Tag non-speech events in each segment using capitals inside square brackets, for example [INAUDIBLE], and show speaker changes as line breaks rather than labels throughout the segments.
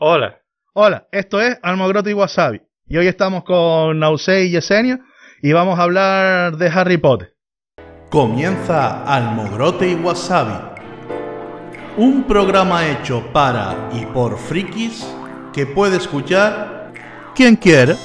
Hola.
Hola, esto es Almogrote y Wasabi. Y hoy estamos con Nausei y Yesenia y vamos a hablar de Harry Potter. Comienza Almogrote y Wasabi. Un programa hecho para y por frikis que puede escuchar quien quiera.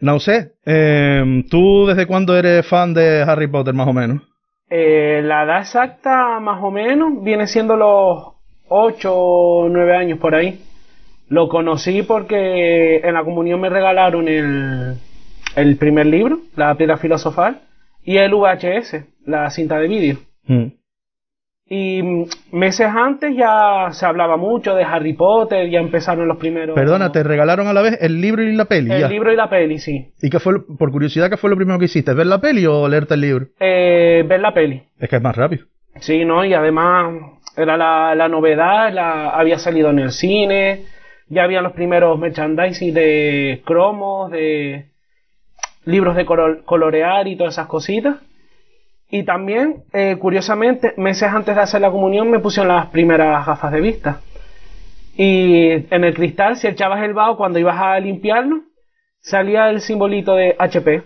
Nausé, eh, ¿tú desde cuándo eres fan de Harry Potter más o menos?
Eh, la edad exacta más o menos viene siendo los 8 o 9 años por ahí. Lo conocí porque en la comunión me regalaron el, el primer libro, La Piedra Filosofal, y el VHS, la cinta de vídeo.
Mm.
Y meses antes ya se hablaba mucho de Harry Potter, ya empezaron los primeros...
Perdona, te regalaron a la vez el libro y la peli.
El
ya.
libro y la peli, sí.
¿Y qué fue, por curiosidad, qué fue lo primero que hiciste? ¿Ver la peli o leerte el libro?
Eh, ver la peli.
Es que es más rápido.
Sí, ¿no? Y además era la, la novedad, la, había salido en el cine, ya había los primeros merchandising de cromos, de libros de colo- colorear y todas esas cositas. Y también, eh, curiosamente, meses antes de hacer la comunión me pusieron las primeras gafas de vista. Y en el cristal, si echabas el vaho cuando ibas a limpiarlo, salía el simbolito de HP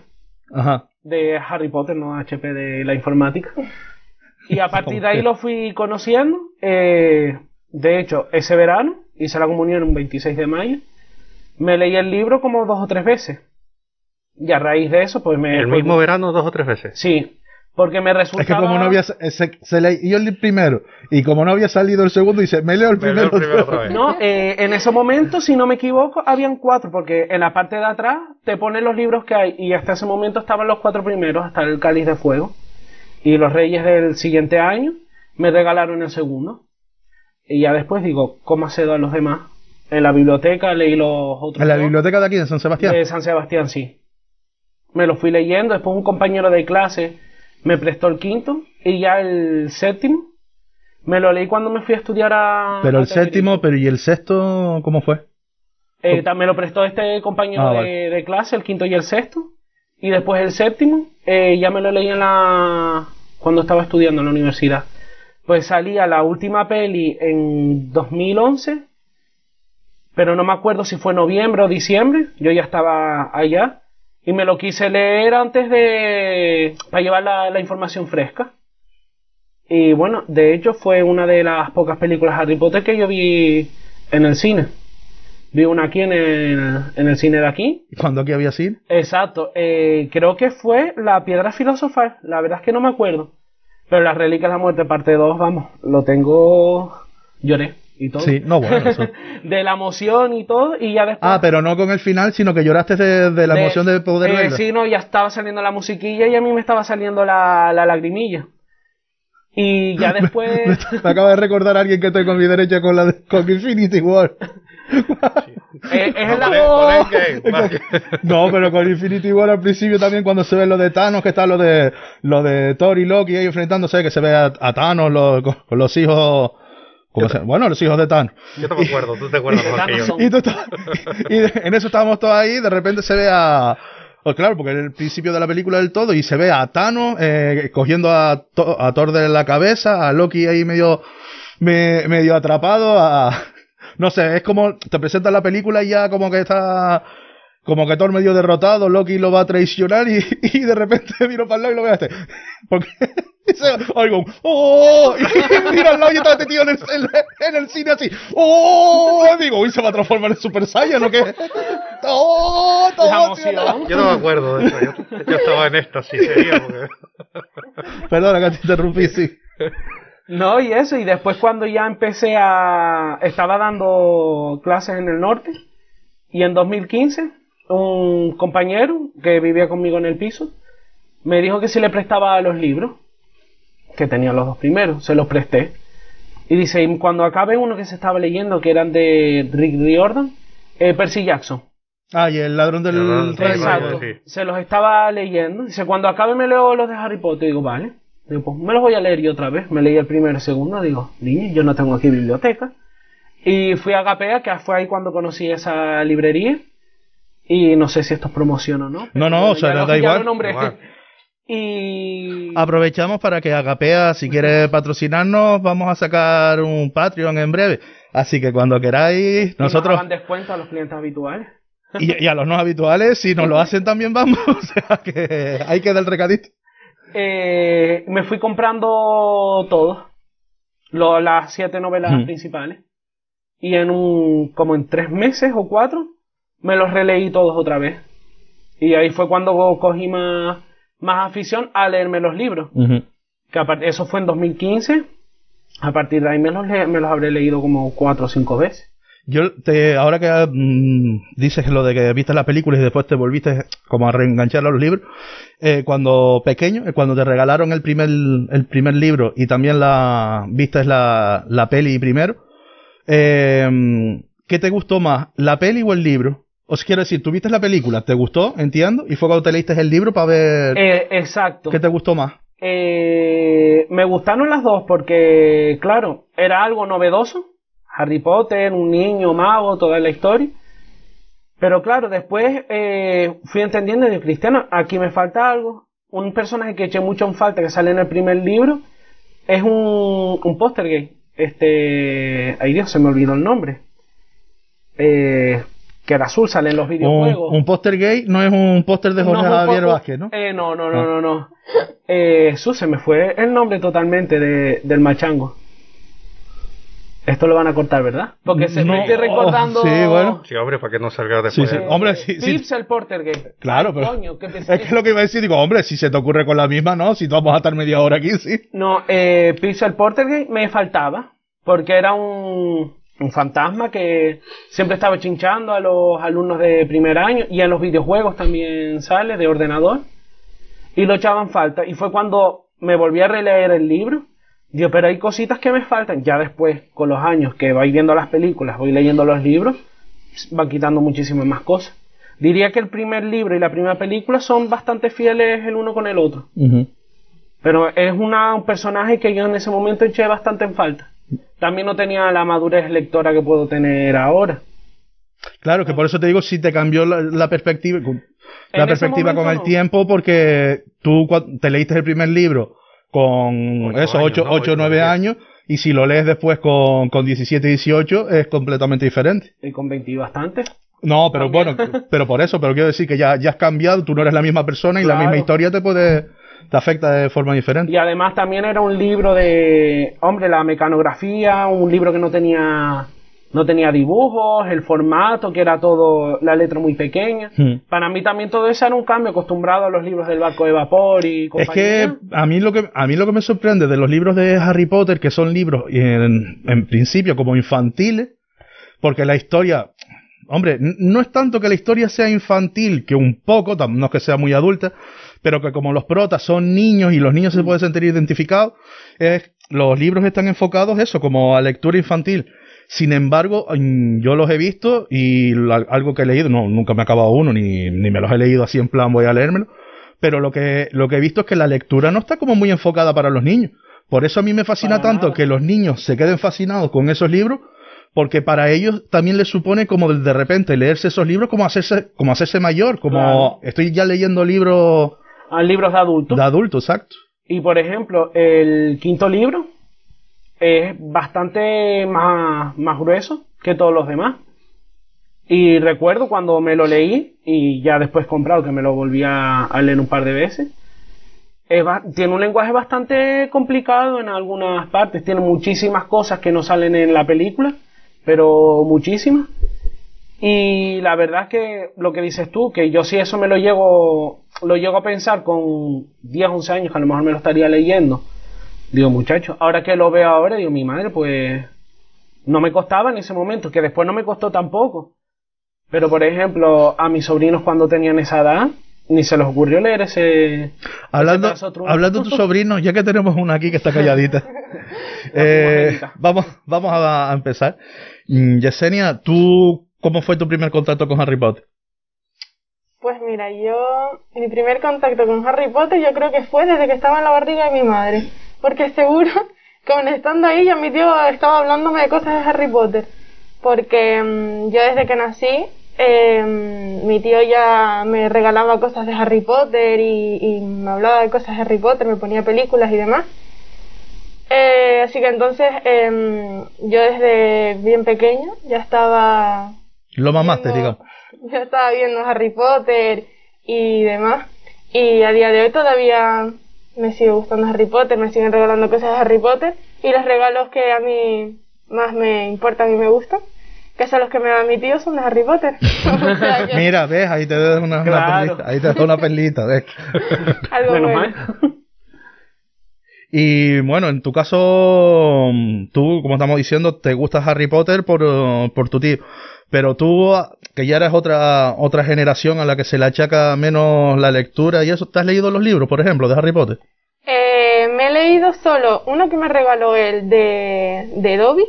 Ajá.
de Harry Potter, no HP de la informática. Y a partir de ahí lo fui conociendo. eh, de hecho, ese verano hice la comunión un 26 de mayo. Me leí el libro como dos o tres veces. Y a raíz de eso, pues me.
El mismo verano dos o tres veces.
Sí, porque me resultaba.
Es que como no había, se, se leyó el primero y como no había salido el segundo, dice, me leo el
leo
primero.
el primero otra vez.
No, eh, en ese momento, si no me equivoco, habían cuatro, porque en la parte de atrás te ponen los libros que hay, y hasta ese momento estaban los cuatro primeros, hasta el Cáliz de Fuego. Y los Reyes del siguiente año me regalaron el segundo. Y ya después digo, ¿cómo accedo a los demás? En la biblioteca leí los otros.
En la
dos.
biblioteca de aquí, de San Sebastián.
De San Sebastián, sí. Me lo fui leyendo, después un compañero de clase me prestó el quinto, y ya el séptimo me lo leí cuando me fui a estudiar a...
Pero
a
el
Tenerife.
séptimo, pero ¿y el sexto cómo fue?
Eh, también me lo prestó este compañero
Ah,
de,
vale.
de clase, el quinto y el sexto. Y después el séptimo, eh, ya me lo leí en la cuando estaba estudiando en la universidad. Pues salía la última peli en 2011, pero no me acuerdo si fue noviembre o diciembre. Yo ya estaba allá y me lo quise leer antes de para llevar la, la información fresca. Y bueno, de hecho fue una de las pocas películas Harry Potter que yo vi en el cine. Vi una aquí en el, en el cine de aquí.
¿Y cuándo aquí había sido?
Exacto. eh, creo que fue La Piedra Filosofal. La verdad es que no me acuerdo. Pero Las Reliquias de la Muerte, parte 2, vamos. Lo tengo. Lloré y todo.
Sí, no, bueno, eso. [LAUGHS]
De la emoción y todo. Y ya después.
Ah, pero no con el final, sino que lloraste de, de la emoción de poder
eh,
verla.
Sí, no, ya estaba saliendo la musiquilla y a mí me estaba saliendo la, la lagrimilla. Y ya [LAUGHS] después. [LAUGHS]
Me acaba de recordar a alguien que estoy con mi derecha con la de, con Infinity War.
eh, es la-
game, vale.
No, pero con Infinity War al principio también cuando se ve lo de Thanos, que está lo de lo de Thor y Loki ahí enfrentándose, que se ve a, a Thanos lo- con, con los hijos, ¿cómo se- bueno, los hijos de Thanos.
Yo no me acuerdo, tú te acuerdas mejor que yo.
Y, tú [LAUGHS] y de- en eso estábamos todos ahí, de repente se ve a... Pues claro, porque es el principio de la película del todo, y se ve a Thanos eh, cogiendo a, Thor- a Thor de la cabeza, a Loki ahí medio, me- medio atrapado, a... [LAUGHS] No sé, es como, te presentan la película y ya como que está... Como que Thor medio derrotado, Loki lo va a traicionar y, [LAUGHS] y de repente [LAUGHS] miro para el lado y lo veo a este. [LAUGHS] Porque se, oigo un ¡Oh! Y miro al lado y está este tío en el, en, en el cine así. ¡Oh! Y digo, uy, se va a transformar en Super Saiyan o qué. ¡Oh! Todo
emoción.
Yo no me acuerdo de eso. Yo, yo estaba en éxtasis, sería, porque...
Perdona que te interrumpí, sí.
No, y eso, y después cuando ya empecé a... Estaba dando clases en el norte, y en 2015, un compañero que vivía conmigo en el piso, me dijo que si le prestaba los libros, que tenía los dos primeros, se los presté. Y dice, y cuando acabe uno que se estaba leyendo, que eran de Rick Riordan, eh, Percy Jackson.
Ah, y el ladrón del
El ladrón, sí,
rayo.
Exacto.
sí.
Se los estaba leyendo. Dice, cuando acabe me leo los de Harry Potter. Digo, vale. Digo, pues me los voy a leer yo otra vez. Me leí el primero y el segundo. Digo, niño, yo no tengo aquí biblioteca. Y fui a Agapea, que fue ahí cuando conocí esa librería. Y no sé si esto es promoción o no.
No, no, o sea,
lo-
da igual. [LAUGHS]
Y.
Aprovechamos para que Agapea, si quiere patrocinarnos, vamos a sacar un Patreon en breve. Así que cuando queráis,
nos
nosotros,
daban descuento a los clientes habituales. [LAUGHS]
y, y a los no habituales, si nos lo hacen también vamos. [LAUGHS] O sea que hay que dar el recadito.
Eh, me fui comprando todo. Lo- las siete novelas
Mm.
principales. Y en un. como en tres meses o cuatro, me los releí todos otra vez. Y ahí fue cuando cogí más, más afición a leerme los libros. Que eso fue en 2015. A partir de ahí me los, me los habré leído como cuatro o cinco veces.
Yo te, ahora que mm, dices lo de que viste la película y después te volviste como a reenganchar a los libros, eh, cuando pequeño, eh, cuando te regalaron el primer, el primer libro y también la viste la, la peli primero, eh, ¿qué te gustó más, la peli o el libro? Os quiero decir, tú viste la película, ¿te gustó? Entiendo, y fue cuando te leíste el libro para ver
Eh, exacto.
qué te gustó más.
Eh, me gustaron las dos porque, claro, era algo novedoso. Harry Potter, un niño mago, toda la historia. Pero claro, después eh, fui entendiendo de Cristiano, aquí me falta algo. Un personaje que eché mucho en falta que sale en el primer libro es un, un póster gay. Este. Ay Dios, se me olvidó el nombre. Eh, que era azul, sale en los
Un,
videojuegos.
un póster gay no es un póster de Jorge
No, un
Javier Vázquez, ¿no?
Eh, no, no, no, no, no. Eh, su, se me fue el nombre totalmente de, del machango. Esto lo van a cortar, ¿verdad? Porque se
No,
me estoy recordando.
sí, bueno.
Sí, hombre, para que no salga
Sí,
después.
sí.
eh,
Hombre, sí, sí.
Pips el Porter Gay.
Claro, pero-
coño, ¿qué
Es que es lo que iba a decir, digo, hombre, si se te ocurre con la misma, no, si vamos a estar media hora aquí, sí.
No, eh, Pips el Porter Gay me faltaba. Porque era un, un fantasma que siempre estaba chinchando a los alumnos de primer año. Y en los videojuegos también sale, de ordenador. y lo echaban falta. Y fue cuando me volví a releer el libro. Digo, pero hay cositas que me faltan. Ya después, con los años que vais viendo las películas, voy leyendo los libros, van quitando muchísimas más cosas. Diría que el primer libro y la primera película son bastante fieles el uno con el otro. Pero es una, un personaje que yo en ese momento eché bastante en falta. También no tenía la madurez lectora que puedo tener ahora.
Claro, que por eso te digo si te cambió la, la perspectiva, con- la perspectiva con el
no.
tiempo, porque tú te leíste el primer libro con
Ocho
esos
años,
8
¿no?
o
Ocho,
9
diez.
años, y si lo lees después con, con 17, 18, es completamente diferente.
Y con 20 y bastante.
No, pero
También.
bueno, pero por eso, pero quiero decir que ya, ya has cambiado, tú no eres la misma persona y la misma historia te puede, te afecta de forma diferente.
Y además también era un libro de, hombre, la mecanografía, un libro que no tenía, no tenía dibujos, el formato, que era todo, la letra muy pequeña.
Hmm.
Para mí también todo eso era un cambio acostumbrado a los libros del barco de vapor y
Es
compañía.
que a mí lo que a mí lo que me sorprende de los libros de Harry Potter, que son libros en, en principio como infantiles, porque la historia, hombre, no es tanto que la historia sea infantil, que un poco, no es que sea muy adulta, pero que como los protas son niños y los niños se pueden sentir identificados, es, los libros están enfocados eso, como a lectura infantil. Sin embargo, yo los he visto y algo que he leído, no, nunca me he acabado uno, ni, ni me los he leído así en plan voy a leérmelo, pero lo que, lo que he visto es que la lectura no está como muy enfocada para los niños. Por eso a mí me fascina tanto que los niños se queden fascinados con esos libros, porque para ellos también les supone como de, de repente leerse esos libros como hacerse, como hacerse mayor, como
Claro.
estoy ya leyendo libros
a libros de adultos.
de adultos, exacto.
Y por ejemplo, el quinto libro es bastante más, más grueso que todos los demás. Y recuerdo cuando me lo leí y ya después comprado que me lo volví a, a leer un par de veces. es tiene un lenguaje bastante complicado en algunas partes. Tiene muchísimas cosas que no salen en la película, pero muchísimas. Y la verdad es que lo que dices tú, que yo sí eso me lo llego, lo llego a pensar con 10, 11 años, que a lo mejor me lo estaría leyendo. Digo, muchacho, ahora que lo veo ahora, digo, mi madre, pues no me costaba en ese momento, que después no me costó tampoco. Pero por ejemplo, a mis sobrinos cuando tenían esa edad, ni se les ocurrió leer ese.
Hablando,
ese
hablando de tus sobrinos, ya que tenemos una aquí que está calladita, [LAUGHS] eh, vamos, vamos a, a empezar. Mm, Yesenia, ¿tú cómo fue tu primer contacto con Harry Potter?
Pues mira, yo, mi primer contacto con Harry Potter yo creo que fue desde que estaba en la barriga de mi madre. Porque seguro, [LAUGHS] aun estando ahí, ya mi tío estaba hablándome de cosas de Harry Potter. porque mm, yo desde que nací, eh, mi tío ya me regalaba cosas de Harry Potter y, y me hablaba de cosas de Harry Potter, me ponía películas y demás. Eh, así que entonces em, yo desde bien pequeña ya estaba
Lo mamaste,
viendo-
digamos. [LAUGHS]
Yo estaba viendo Harry Potter y demás. Y a día de hoy todavía me sigue gustando Harry Potter, me siguen regalando cosas de Harry Potter. Y los regalos que a mí más me importan y me gustan, que son los que me da mi tío, son de Harry Potter. [LAUGHS] o sea que [LAUGHS]
Mira, ves, ahí te dejo una, perlita. Ahí te una perlita, ves.
algo
Menos
bueno.
mal.
Y bueno, en tu caso, mm, tú, como estamos diciendo, te gusta Harry Potter por, por tu tío. Pero tú, que ya eres otra, otra generación a la que se le achaca menos la lectura y eso, ¿te has leído los libros, por ejemplo, de Harry Potter?
Eh, me he leído solo uno que me regaló él de, de Dobby.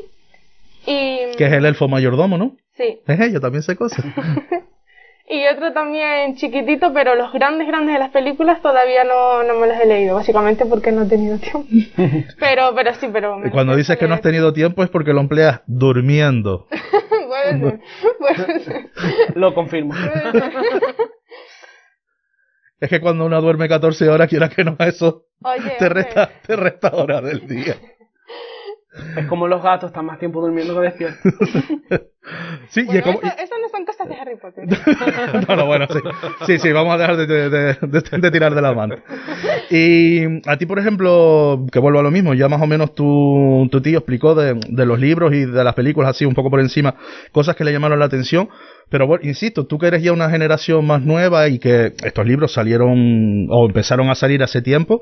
Y,
Que es el elfo mayordomo, ¿no?
sí,
Es yo también sé cosas. [LAUGHS]
y otro también chiquitito, pero los grandes, grandes de las películas todavía no, no me los he leído, básicamente porque no he tenido tiempo. [LAUGHS] pero, pero sí, pero... me
cuando dices que no has tenido tiempo es porque lo empleas durmiendo. [LAUGHS]
puede ser, puede ser,
Lo confirmo.
Es que cuando uno duerme 14 horas, quiera que no, eso
Oye,
te resta, te resta horas del día.
Es como los gatos, están más tiempo durmiendo que despiertos. [LAUGHS]
Sí, y
bueno,
es como...
eso, eso no son cosas de Harry Potter. [LAUGHS]
no, no, bueno, sí. Sí, sí, vamos a dejar de, de- de- de- de tirar de la mano. Y a ti, por ejemplo, que vuelvo a lo mismo, ya más o menos tu, tu tío explicó de, de los libros y de las películas así un poco por encima, cosas que le llamaron la atención. Pero bueno, insisto, tú que eres ya una generación más nueva y que estos libros salieron o empezaron a salir hace tiempo,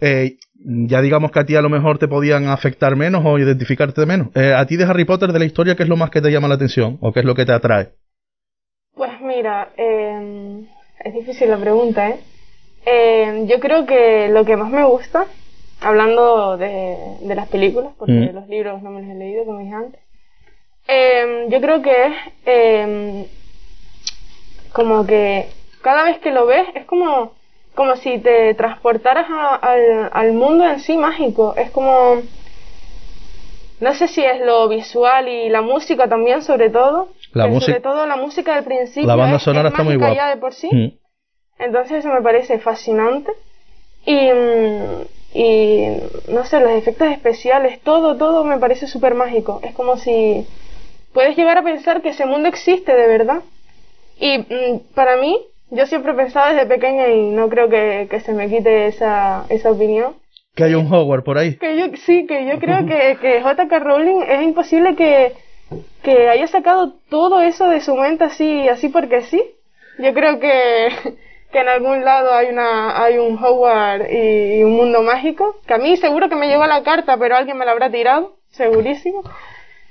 eh, ya digamos que a ti a lo mejor te podían afectar menos o identificarte menos. Eh, a ti de Harry Potter, de la historia, ¿qué es lo más que te llama la atención o qué es lo que te atrae?
Pues mira, eh, es difícil la pregunta, ¿eh? Eh, Yo creo que lo que más me gusta, hablando de, de las películas, porque
Mm.
los libros no me los he leído, como dije antes, eh, yo creo que es como que cada vez que lo ves es como, como si te transportaras a- al, al mundo en sí mágico. Es como, no sé si es lo visual y la música también, sobre todo.
La música-
Sobre todo la música del principio.
La banda sonora
es
está muy guapa.
ya de por sí.
Mm.
Entonces eso me parece fascinante. Y, mm, y no sé, los efectos especiales, todo, todo me parece súper mágico. Es como si puedes llegar a pensar que ese mundo existe de verdad. Y mm, para mí, yo siempre he pensado desde pequeña y no creo que, que se me quite esa, esa opinión.
Que hay un Hogwarts por ahí.
Que yo, sí, que yo creo que, que J.K. Rowling es imposible que, que haya sacado todo eso de su mente así, así porque sí. Yo creo que, que en algún lado hay una, hay un Hogwarts y, y un mundo mágico, que a mí seguro que me llegó la carta, pero alguien me la habrá tirado, segurísimo.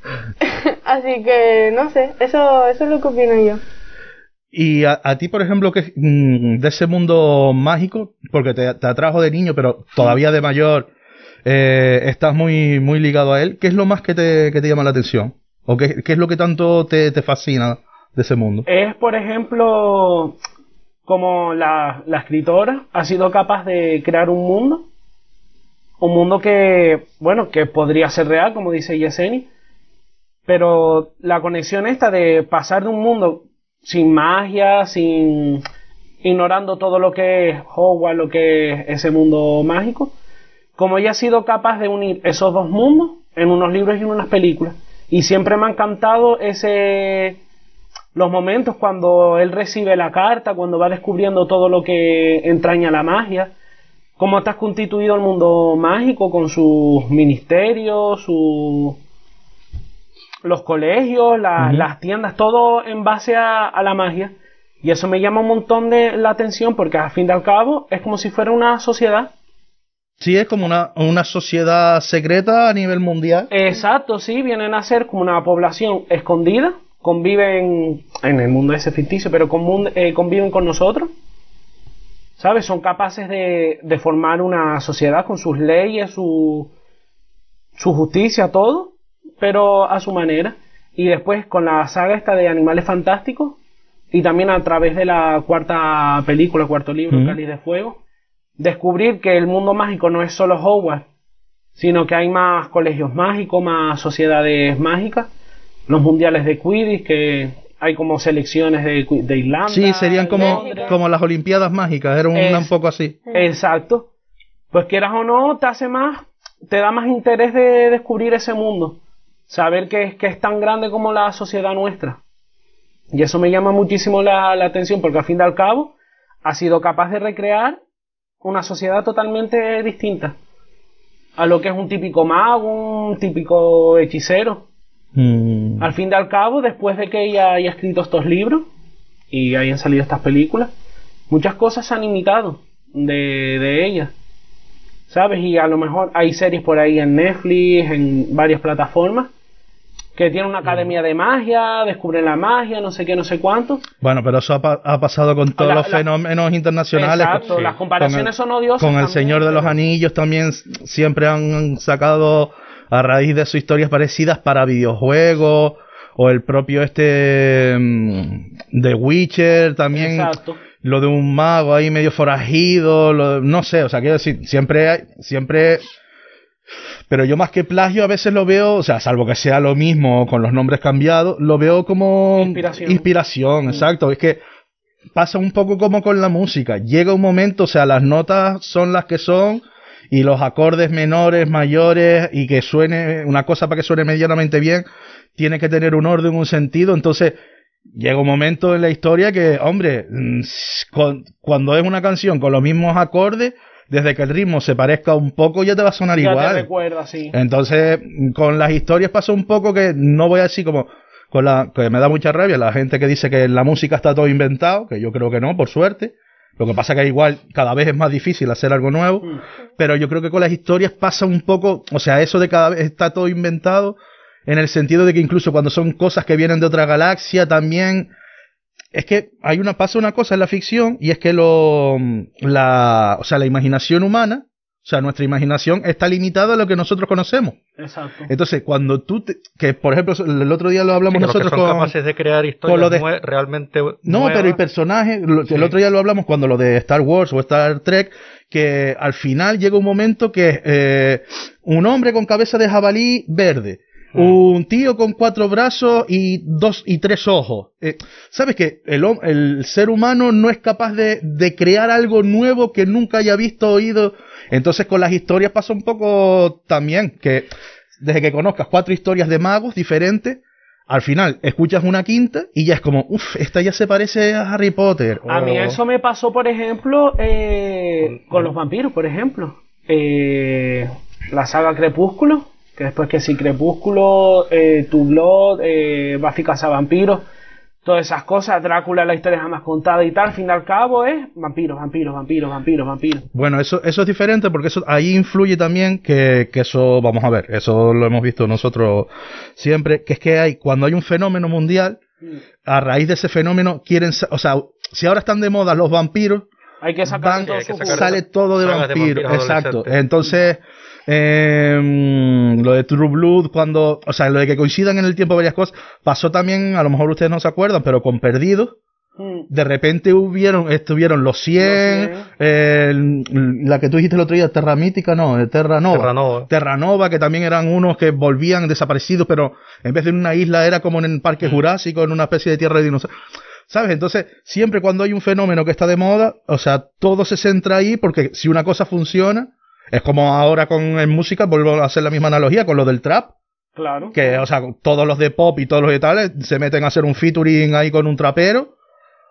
[LAUGHS] así que, no sé, eso, eso es lo que opino yo.
Y a, a ti, por ejemplo, que mm, de ese mundo mágico, porque te, atrajo de niño, pero todavía de mayor, eh, estás muy, muy ligado a él, ¿qué es lo más que te, que te llama la atención? ¿O qué, qué es lo que tanto te, te fascina de ese mundo?
Es, por ejemplo, como la, la escritora ha sido capaz de crear un mundo, un mundo que, bueno, que podría ser real, como dice Yeseni, pero la conexión esta de pasar de un mundo sin magia, sin ignorando todo lo que es Hogwarts, lo que es ese mundo mágico, como ella ha sido capaz de unir esos dos mundos en unos libros y en unas películas. Y siempre me ha encantado ese los momentos cuando él recibe la carta, cuando va descubriendo todo lo que entraña la magia, cómo está constituido el mundo mágico con sus ministerios, su los colegios, la- las tiendas, todo en base a, a la magia. Y eso me llama un montón de la atención porque al fin y al cabo es como si fuera una sociedad.
Sí, es como una, una sociedad secreta a nivel mundial.
Exacto, sí, vienen a ser como una población escondida, conviven en el mundo ese ficticio, pero eh, conviven con nosotros. ¿Sabes? Son capaces de, de formar una sociedad con sus leyes, su, su justicia, todo, pero a su manera. Y después con la saga esta de Animales Fantásticos, y también a través de la cuarta película, cuarto libro,
Ujú.
Cáliz de Fuego, descubrir que el mundo mágico no es solo Hogwarts, sino que hay más colegios mágicos, más sociedades mágicas, los mundiales de Quidditch, que hay como selecciones de, de Irlanda.
Sí, serían como, como las Olimpiadas mágicas, era un,
Es-
un poco así.
Exacto. Pues quieras o no, te hace más, te da más interés de descubrir ese mundo. Saber que, es- que es tan grande como la sociedad nuestra. Y eso me llama muchísimo la, la atención porque al fin y al cabo ha sido capaz de recrear una sociedad totalmente distinta a lo que es un típico mago, un típico hechicero.
Mm.
Al fin y al cabo, después de que ella haya escrito estos libros y hayan salido estas películas, muchas cosas se han imitado de, de ella. ¿Sabes? Y a lo mejor hay series por ahí en Netflix, en varias plataformas, que tienen una academia de magia, descubren la magia, no sé qué, no sé cuánto.
Bueno, pero eso ha, pa- ha pasado con todos
La-
los
la-
fenómenos internacionales.
Exacto,
con-
las comparaciones
con
son odiosas.
Con el Señor de los Anillos también siempre han sacado a raíz de sus historias parecidas para videojuegos o el propio este mm, The Witcher también
Exacto.
lo de un mago ahí medio forajido, lo- no sé, o sea, quiero decir, siempre hay, siempre pero yo más que plagio a veces lo veo, o sea, salvo que sea lo mismo con los nombres cambiados, lo veo como
Inspiración.
inspiración, exacto, es que pasa un poco como con la música, llega un momento, o sea, las notas son las que son y los acordes menores, mayores y que suene una cosa para que suene medianamente bien, tiene que tener un orden, un sentido, entonces llega un momento en la historia que, hombre, mm, con- cuando es una canción con los mismos acordes, desde que el ritmo se parezca un poco ya te va a sonar
Ya te
igual.
recuerda, sí.
Entonces, con las historias pasa un poco que no voy así como con la que me da mucha rabia la gente que dice que la música está todo inventado, que yo creo que no, por suerte. Lo que pasa que igual cada vez es más difícil hacer algo nuevo,
Mm.
pero yo creo que con las historias pasa un poco, o sea, eso de cada vez está todo inventado en el sentido de que incluso cuando son cosas que vienen de otra galaxia también es que hay una pasa una cosa en la ficción y es que lo la o sea la imaginación humana o sea nuestra imaginación está limitada a lo que nosotros conocemos
Exacto.
entonces cuando tú te- que por ejemplo el otro día lo hablamos
Sí, que
nosotros
son
con
capaces de crear historias
lo de-
nue- realmente
no,
nuevas.
pero personajes, lo-
Sí.
el otro día lo hablamos cuando lo de Star Wars o Star Trek, que al final llega un momento que eh, un hombre con cabeza de jabalí verde,
Hmm.
un tío con cuatro brazos y dos y tres ojos. Eh, ¿Sabes que el, el ser humano no es capaz de, de crear algo nuevo que nunca haya visto o oído? Entonces con las historias pasa un poco también, que desde que conozcas cuatro historias de magos diferentes, al final escuchas una quinta y ya es como, uff, esta ya se parece a Harry Potter.
A mí eso me pasó, por ejemplo, eh, con los vampiros, por ejemplo. Eh, la saga Crepúsculo, que después que sí, Crepúsculo, eh, Tu Blood, eh, Buffy Vampiros, todas esas cosas, Drácula, la historia jamás contada y tal, al fin y al cabo es vampiros, vampiros, vampiros, vampiros, vampiros.
Bueno, eso, eso es diferente porque eso ahí influye también que, que eso, vamos a ver, eso lo hemos visto nosotros siempre, que es que hay, cuando hay un fenómeno mundial, a raíz de ese fenómeno quieren, o sea, si ahora están de moda los vampiros,
Hay que sacar
van-
todo
hay que sacar-
sale todo de
de
vampiros, exacto. Entonces, eh, lo de True Blood, cuando, o sea, lo de que coincidan en el tiempo varias cosas, pasó también, a lo mejor ustedes no se acuerdan, pero con Perdidos,
Mm.
de repente hubieron, estuvieron los 100,
Los 100.
el- la que tú dijiste el otro día, Terra Mítica, no, eh, Terra Nova.
Terranova.
Terranova, que también eran unos que volvían desaparecidos, pero en vez de en una isla era como en el Parque Jurásico, en una especie de tierra de dinosaurios. ¿Sabes? Entonces, siempre cuando hay un fenómeno que está de moda, o sea, todo se centra ahí porque si una cosa funciona, es como ahora con en música, vuelvo a hacer la misma analogía con lo del trap,
Claro.
que, o sea, todos los de pop y todos los de tales se meten a hacer un featuring ahí con un trapero.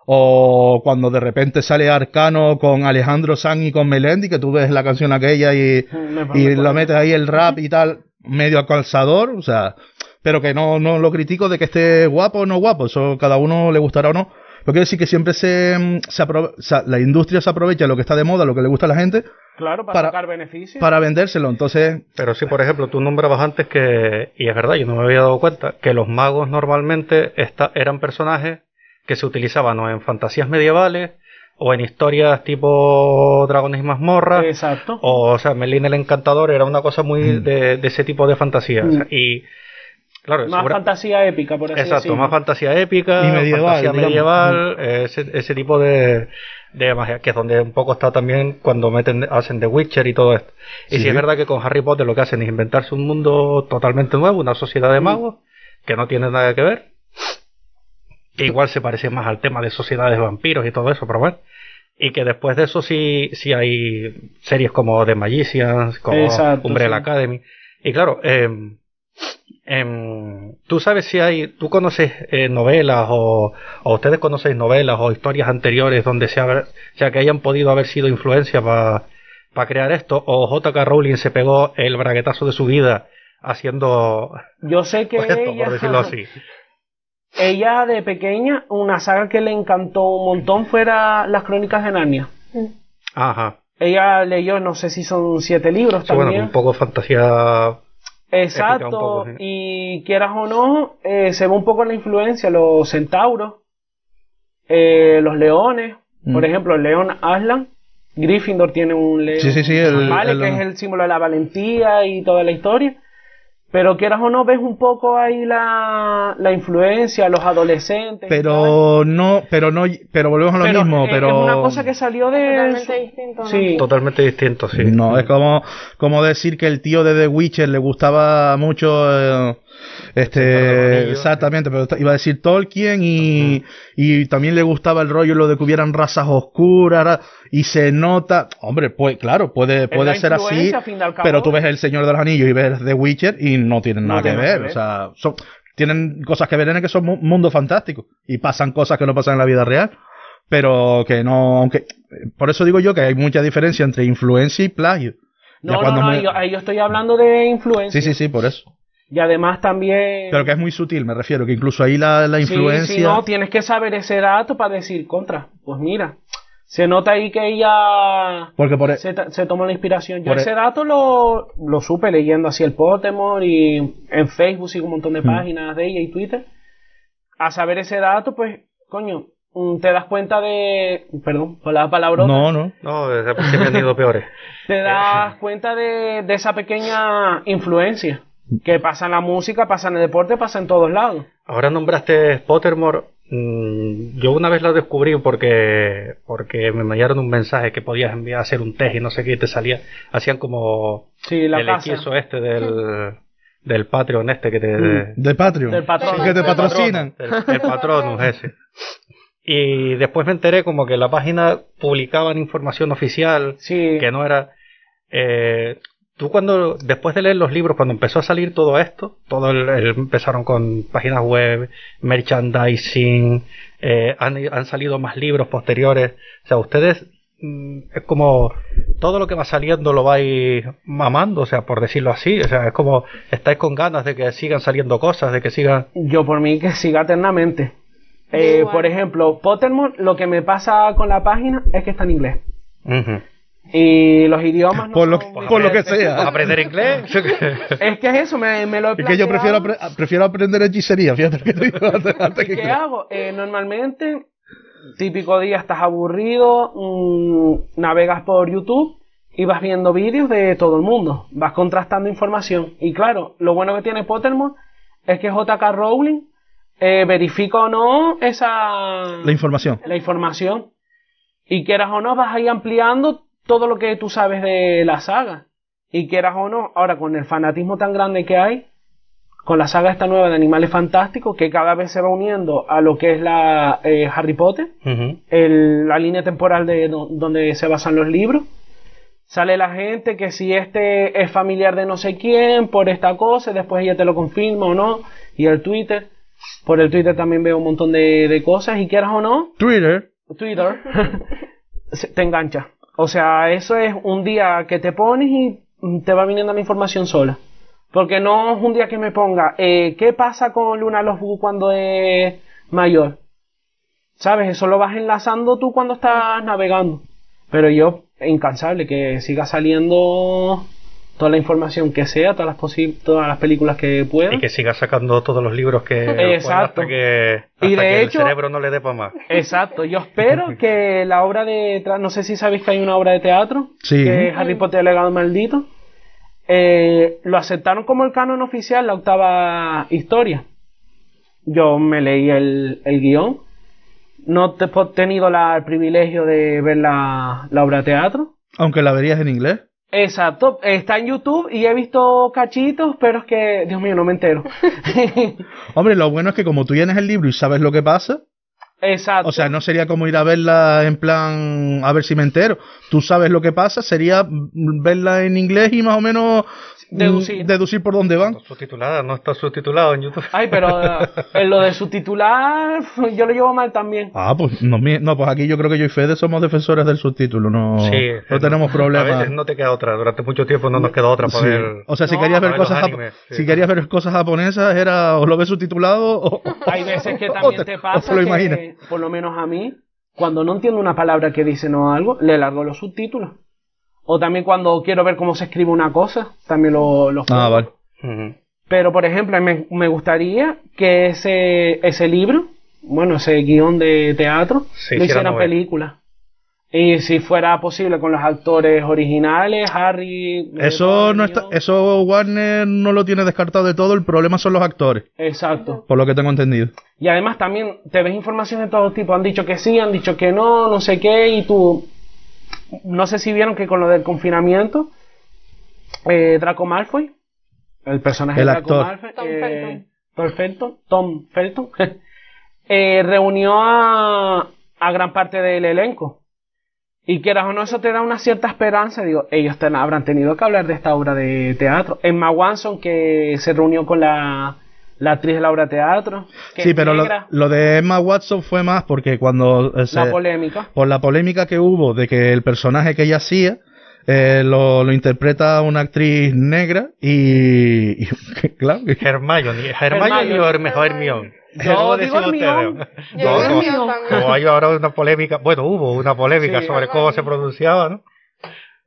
O cuando de repente sale Arcano con Alejandro Sanz y con Melendi, que tú ves la canción aquella y,
Me
y lo metes ahí el rap y tal, medio a calzador, o sea, pero que no, no lo critico de que esté guapo o no guapo, eso cada uno le gustará o no. Pero quiero decir que siempre se, mm, se aprove- la industria se aprovecha de lo que está de moda, lo que le gusta a la gente,
Claro, para,
para-
sacar beneficios.
para vendérselo. Entonces,
Pero sí, por ejemplo, tú nombrabas antes que, y es verdad, yo no me había dado cuenta, que los magos normalmente esta- eran personajes que se utilizaban o en fantasías medievales o en historias tipo dragones y mazmorras.
Exacto.
O, o sea, Melín el Encantador era una cosa muy
Mm.
de, de ese tipo de fantasía. o sea,
Mm.
y, claro,
Más fantasía épica, por así
Exacto,
decirlo.
más fantasía épica,
Y medieval,
fantasía
digamos.
medieval, ese, ese tipo de, de magia, que es donde un poco está también cuando meten, hacen The Witcher y todo esto. Y
Sí.
si es verdad que con Harry Potter lo que hacen es inventarse un mundo totalmente nuevo, una sociedad de magos, que no tiene nada que ver. Que igual se parece más al tema de sociedades de vampiros y todo eso, pero bueno. Y que después de eso sí, sí hay series como The Magicians, como
Exacto,
Umbrella
sí.
Academy. Y claro, em, tú sabes si hay, tú conoces eh, novelas o, o ustedes conocéis novelas o historias anteriores donde se o sea, que hayan podido haber sido influencia para crear esto, o J.K. Rowling se pegó el braguetazo de su vida haciendo
Yo sé que
esto,
ella,
por decirlo así. [LAUGHS]
ella de pequeña, una saga que le encantó un montón fuera Las Crónicas de Narnia.
Ajá.
Ella leyó, no sé si son siete libros
Sí, bueno,
también.
un poco fantasía.
Exacto,
poco, sí.
y quieras o no, eh, se ve un poco la influencia, los centauros, eh, los leones,
Mm.
por ejemplo, el león Aslan, Gryffindor tiene un león,
Sí, sí, sí, el-
¿vale?
el-
que es el símbolo de la valentía y toda la historia. Pero quieras o no, ves un poco ahí la, la influencia, los adolescentes.
Pero no, pero no, pero volvemos a lo
Pero
mismo,
es-
pero
Es una cosa que salió de...
Totalmente distinto. ¿no?
Sí.
Totalmente distinto, sí.
No, es como, como decir que el tío de The Witcher le gustaba mucho eh, este exactamente, pero iba a decir Tolkien y, y también le gustaba el rollo lo de que hubieran razas oscuras ra- y se nota, hombre, pues claro, puede, puede ser así, pero tú ves El Señor de los Anillos y ves The Witcher y no tienen
No
nada que ver, o sea, son, tienen cosas que ver en el que son mu- mundos fantásticos y pasan cosas que no pasan en la vida real. Pero que no, aunque, por eso digo yo que hay mucha diferencia entre influencia y plagio.
No, no, no,
me-
yo, yo estoy hablando de influencia.
Sí, sí, sí, por eso.
Y además también...
Pero que es muy sutil, me refiero, que incluso ahí la, influencia.
sí, no, tienes que saber ese dato para decir contra. Pues mira, se nota ahí que ella
Porque por e-
se, se tomó la inspiración. Yo
Por e-
ese dato lo, lo supe leyendo así el Pokémon y en Facebook sigo un montón de
Hmm.
páginas de ella y Twitter. A saber ese dato, pues, coño, mm, te das cuenta de... Perdón, por la palabra.
No, no.
No, desde han ido peores. [LAUGHS]
Te das cuenta de, de esa pequeña influencia que pasa en la música, pasa en el deporte, pasa en todos lados.
Ahora nombraste Pottermore. mm, Yo una vez lo descubrí porque porque me mandaron un mensaje que podías enviar a hacer un test y no sé qué y te salía. Hacían como
Sí, la
el
casa.
hechizo este del, del Patreon este que te...
Mm.
De Patreon.
Del patrón.
Que te patrocinan.
El, el Patronus ese. Y después me enteré como que la página publicaban información oficial
Sí.
que no era... eh, tú cuando, después de leer los libros, cuando empezó a salir todo esto, todo el, el- empezaron con páginas web, merchandising, eh, han, han salido más libros posteriores, o sea, ustedes mm, es como todo lo que va saliendo lo vais mamando, o sea, por decirlo así, o sea, es como estáis con ganas de que sigan saliendo cosas, de que sigan...
Yo por mí que siga eternamente. Eh, por ejemplo, Pottermore, lo que me pasa con la página es que está en inglés.
Ujú.
Y los idiomas no
Por lo,
son
que-
muy
por lo que
fuertes.
sea.
¿Aprender inglés? [LAUGHS]
Es que es eso, me, me lo he
Es que yo prefiero, apre- prefiero aprender hechicería, fíjate que te digo antes, antes que
¿Qué hago? Eh, normalmente, típico día estás aburrido, mm, navegas por YouTube y vas viendo vídeos de todo el mundo. Vas contrastando información. Y claro, lo bueno que tiene Pottermore es que JK Rowling eh, verifica o no esa
La información.
la información. Y quieras o no, vas ahí ampliando todo lo que tú sabes de la saga. Y quieras o no, ahora con el fanatismo tan grande que hay, con la saga esta nueva de Animales Fantásticos, que cada vez se va uniendo a lo que es la eh, Harry Potter, el- la línea temporal de do- donde se basan los libros. Sale la gente que si este es familiar de no sé quién, por esta cosa, después ella te lo confirma o no, y el Twitter. Por el Twitter también veo un montón de, de cosas, y quieras o no,
Twitter.
Twitter [LAUGHS] te engancha. O sea, eso es un día que te pones y te va viniendo la información sola. Porque no es un día que me ponga, eh, ¿qué pasa con Luna Lovegood cuando es mayor? ¿Sabes? Eso lo vas enlazando tú cuando estás navegando. Pero yo, incansable, que siga saliendo toda la información que sea, todas las, posi- todas las películas que pueda.
Y que siga sacando todos los libros que [LAUGHS] pueda
Exacto.
hasta que, hasta
Y de
que
hecho-
el cerebro no le dé para más.
Exacto, yo espero [LAUGHS] que la obra de no sé si sabéis que hay una obra de teatro
Sí.
que es Harry Potter el legado maldito eh, lo aceptaron como el canon oficial la octava historia yo me leí el, el guion no te- he tenido la- el privilegio de ver la, la obra de teatro
Aunque la verías en inglés.
Exacto, está en YouTube y he visto cachitos, pero es que, Dios mío, no me entero. [LAUGHS] [LAUGHS]
Hombre, lo bueno es que como tú tienes el libro y sabes lo que pasa,
Exacto.
o sea, no sería como ir a verla en plan a ver si me entero. Tú sabes lo que pasa, sería verla en inglés y más o menos mm,
Deducir.
deducir por dónde van.
Subtitulada, no está subtitulado en YouTube.
Ay, pero [LAUGHS] eh, en lo de subtitular, yo lo llevo mal también.
Ah, pues no, mi- no, pues aquí yo creo que yo y Fede somos defensores del subtítulo, no,
Sí,
no tenemos
A
problema.
veces no te queda otra. Durante mucho tiempo no nos queda otra para
Sí.
ver.
O sea, si
No,
querías ver cosas
animes, sí.
si querías ver cosas japonesas era o lo ves subtitulado o
Hay veces que [LAUGHS]
o
también
te-
te
o
pasa
te lo
que,
imaginas.
Por lo menos a mí, cuando no entiendo una palabra que dicen o algo, le largo los subtítulos. O también cuando quiero ver cómo se escribe una cosa, también lo, lo
Ah.
Pero, por ejemplo, me, me gustaría que ese, ese libro, bueno, ese guion de teatro,
Se
lo
hiciera
hicieran
novela.
película. Y si fuera posible con los actores originales, Harry...
Eso no está, eso Warner no lo tiene descartado de todo, el problema son los actores,
Exacto.
por lo que tengo entendido.
Y además también te ves información de todo tipo. Han dicho que sí, han dicho que no, no sé qué. Y tú. No sé si vieron que con lo del confinamiento. eh, Draco Malfoy. El personaje
El
de Draco
actor.
Malfoy.
Tom
eh,
Felton.
Tom Felton. Tom Felton. [LAUGHS] eh, reunió a, a gran parte del elenco. Y quieras o no, eso te da una cierta esperanza. Digo, ellos ten- habrán tenido que hablar de esta obra de teatro. Emma Watson, que se reunió con la, la actriz de la obra de teatro. que
Sí, pero lo, de Emma Watson fue más porque cuando eh, se-
la polémica.
por la polémica que hubo de que el personaje que ella hacía eh, lo, lo interpreta una actriz negra y, y [LAUGHS] claro,
Hermione. Hermione o Hermione. [LAUGHS]
Yo
¿Cómo
digo
ustedes?
Yo
No,
digo
como-. Como hay ahora una polémica, bueno, hubo una polémica
Sí.
sobre cómo se pronunciaba, ¿no?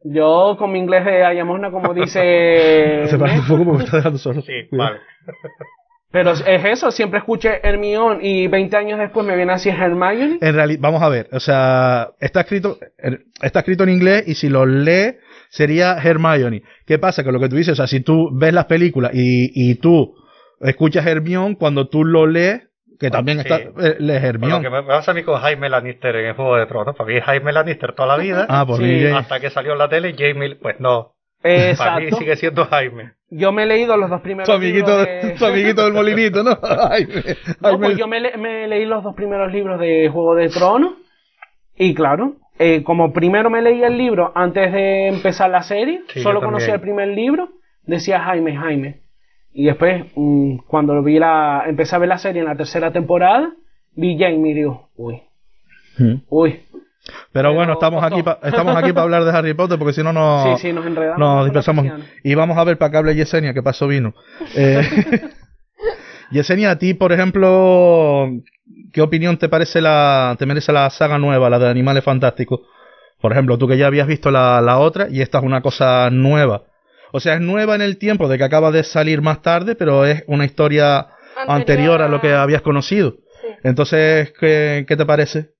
Yo con mi inglés de Ayamosna, como dice... [LAUGHS]
se parece un poco porque me está dejando solo.
Sí,
Cuidado.
vale.
Pero es eso, siempre escuché Hermione y 20 años después me viene así Hermione.
En realidad, vamos a ver, o sea, está escrito, er, está escrito en inglés y si lo lee sería Hermione. ¿Qué pasa? Que lo que tú dices, o sea, si tú ves las películas y, y tú escuchas Hermione, cuando tú lo lees, que también
Sí.
está, eh, lees
Por lo
Hermione.
que me me pasa a mí con Jaime Lannister en el Juego de Tronos. Para mí es Jaime Lannister toda la vida. [LAUGHS]
Ah, por
Sí,
eh,
hasta que salió en la tele, Jamie, pues no. Para mí
Exacto.
sigue siendo Jaime.
Yo me he leído los dos primeros
tu amiguito,
libros
de- tu amiguito del molinito, ¿no? [LAUGHS] Ay, me- ay,
No, pues yo me, le- me leí los dos primeros libros de Juego de Tronos. Y claro, eh, como primero me leí el libro antes de empezar la serie,
Sí,
solo conocía el primer libro, decía Jaime, Jaime. Y después, mm, cuando vi la, empecé a ver la serie en la tercera temporada, vi Jamie y digo, uy,
Mm.
uy.
Pero
Pero
bueno, estamos
costó.
aquí, pa- estamos aquí para hablar de Harry Potter porque si no nos,
sí, sí, nos enredamos.
nos dispersamos. Y vamos a ver para que hable Yesenia, que pasó vino. [LAUGHS] Eh, [LAUGHS] Yesenia, a ti, por ejemplo, ¿qué opinión te parece la, te merece la saga nueva, la de Animales Fantásticos? Por ejemplo, tú que ya habías visto la, la otra y esta es una cosa nueva. O sea, es nueva en el tiempo de que acaba de salir más tarde, pero es una historia anterior,
Anterior
a lo que habías conocido.
Sí.
Entonces, ¿qué, qué te parece?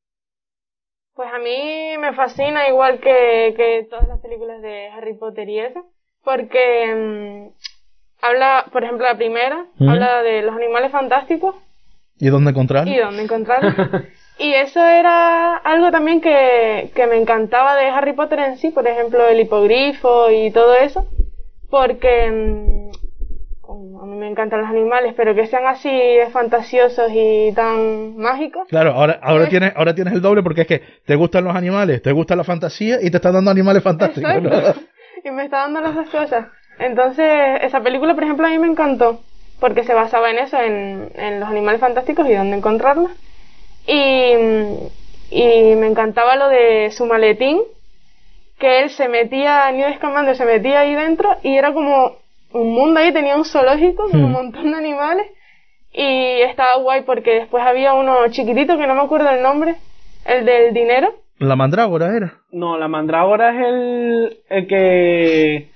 Pues a mí me fascina igual que, que todas las películas de Harry Potter y eso, porque mm, habla, por ejemplo, la primera, habla de los animales fantásticos
¿Y dónde encontrarlo?
y dónde encontrarlos. [LAUGHS] y eso era algo también que, que me encantaba de Harry Potter en sí, por ejemplo, el hipogrifo y todo eso, porque mm, a mí me encantan los animales, pero que sean así de fantasiosos y tan mágicos.
Claro, ahora, ahora,
Pues-
tienes, ahora tienes el doble porque es que te gustan los animales, te gusta la fantasía y te están dando animales fantásticos. [LAUGHS]
Y me está dando las dos cosas. Entonces, esa película, por ejemplo, a mí me encantó. Porque se basaba en eso, en, en los animales fantásticos y dónde encontrarlos. Y, y me encantaba lo de su maletín. Que él se metía, Newt Scamander se metía ahí dentro y era como un mundo ahí, tenía un zoológico con un
Hmm.
montón de animales. Y estaba guay porque después había uno chiquitito que no me acuerdo el nombre, el del dinero.
La mandrágora era.
No, la mandrágora es el, el que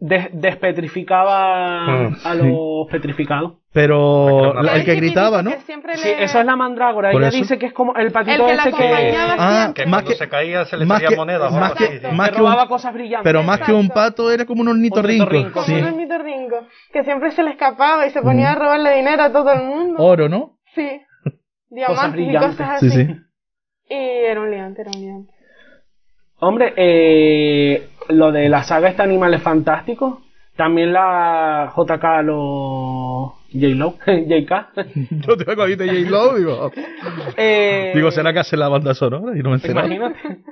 des- despetrificaba
Mm,
a los petrificados.
Pero la- el que gritaba, ¿no?
que siempre
Sí,
le-
eso es la mandrágora. Ella
eso.
dice que es como el
El
patito
que
ese que,
Ah.
Que
Más
cuando
que-
se caía se le
más que-
monedas
más que- más
que
un-
robaba cosas brillantes.
Pero más que un pato era como un ornitorrinco.
Ornitorrinco,
Sí.
Como un ornitorrinco, que siempre se le escapaba y se ponía a robarle dinero a todo el mundo.
Oro, ¿no?
Sí. [LAUGHS] Diamantes y
brillantes.
cosas
Sí,
así.
sí.
Y era un liante, era un liante.
Hombre, eh, lo de la saga esta Animales Fantásticos, también la JK lo... J-Lo, [LAUGHS] JK. [LAUGHS]
Yo te ahí de J-Lo, digo. [LAUGHS]
Eh,
Digo, ¿será que hace la banda sonora? Y no me he enterado.
Imagínate.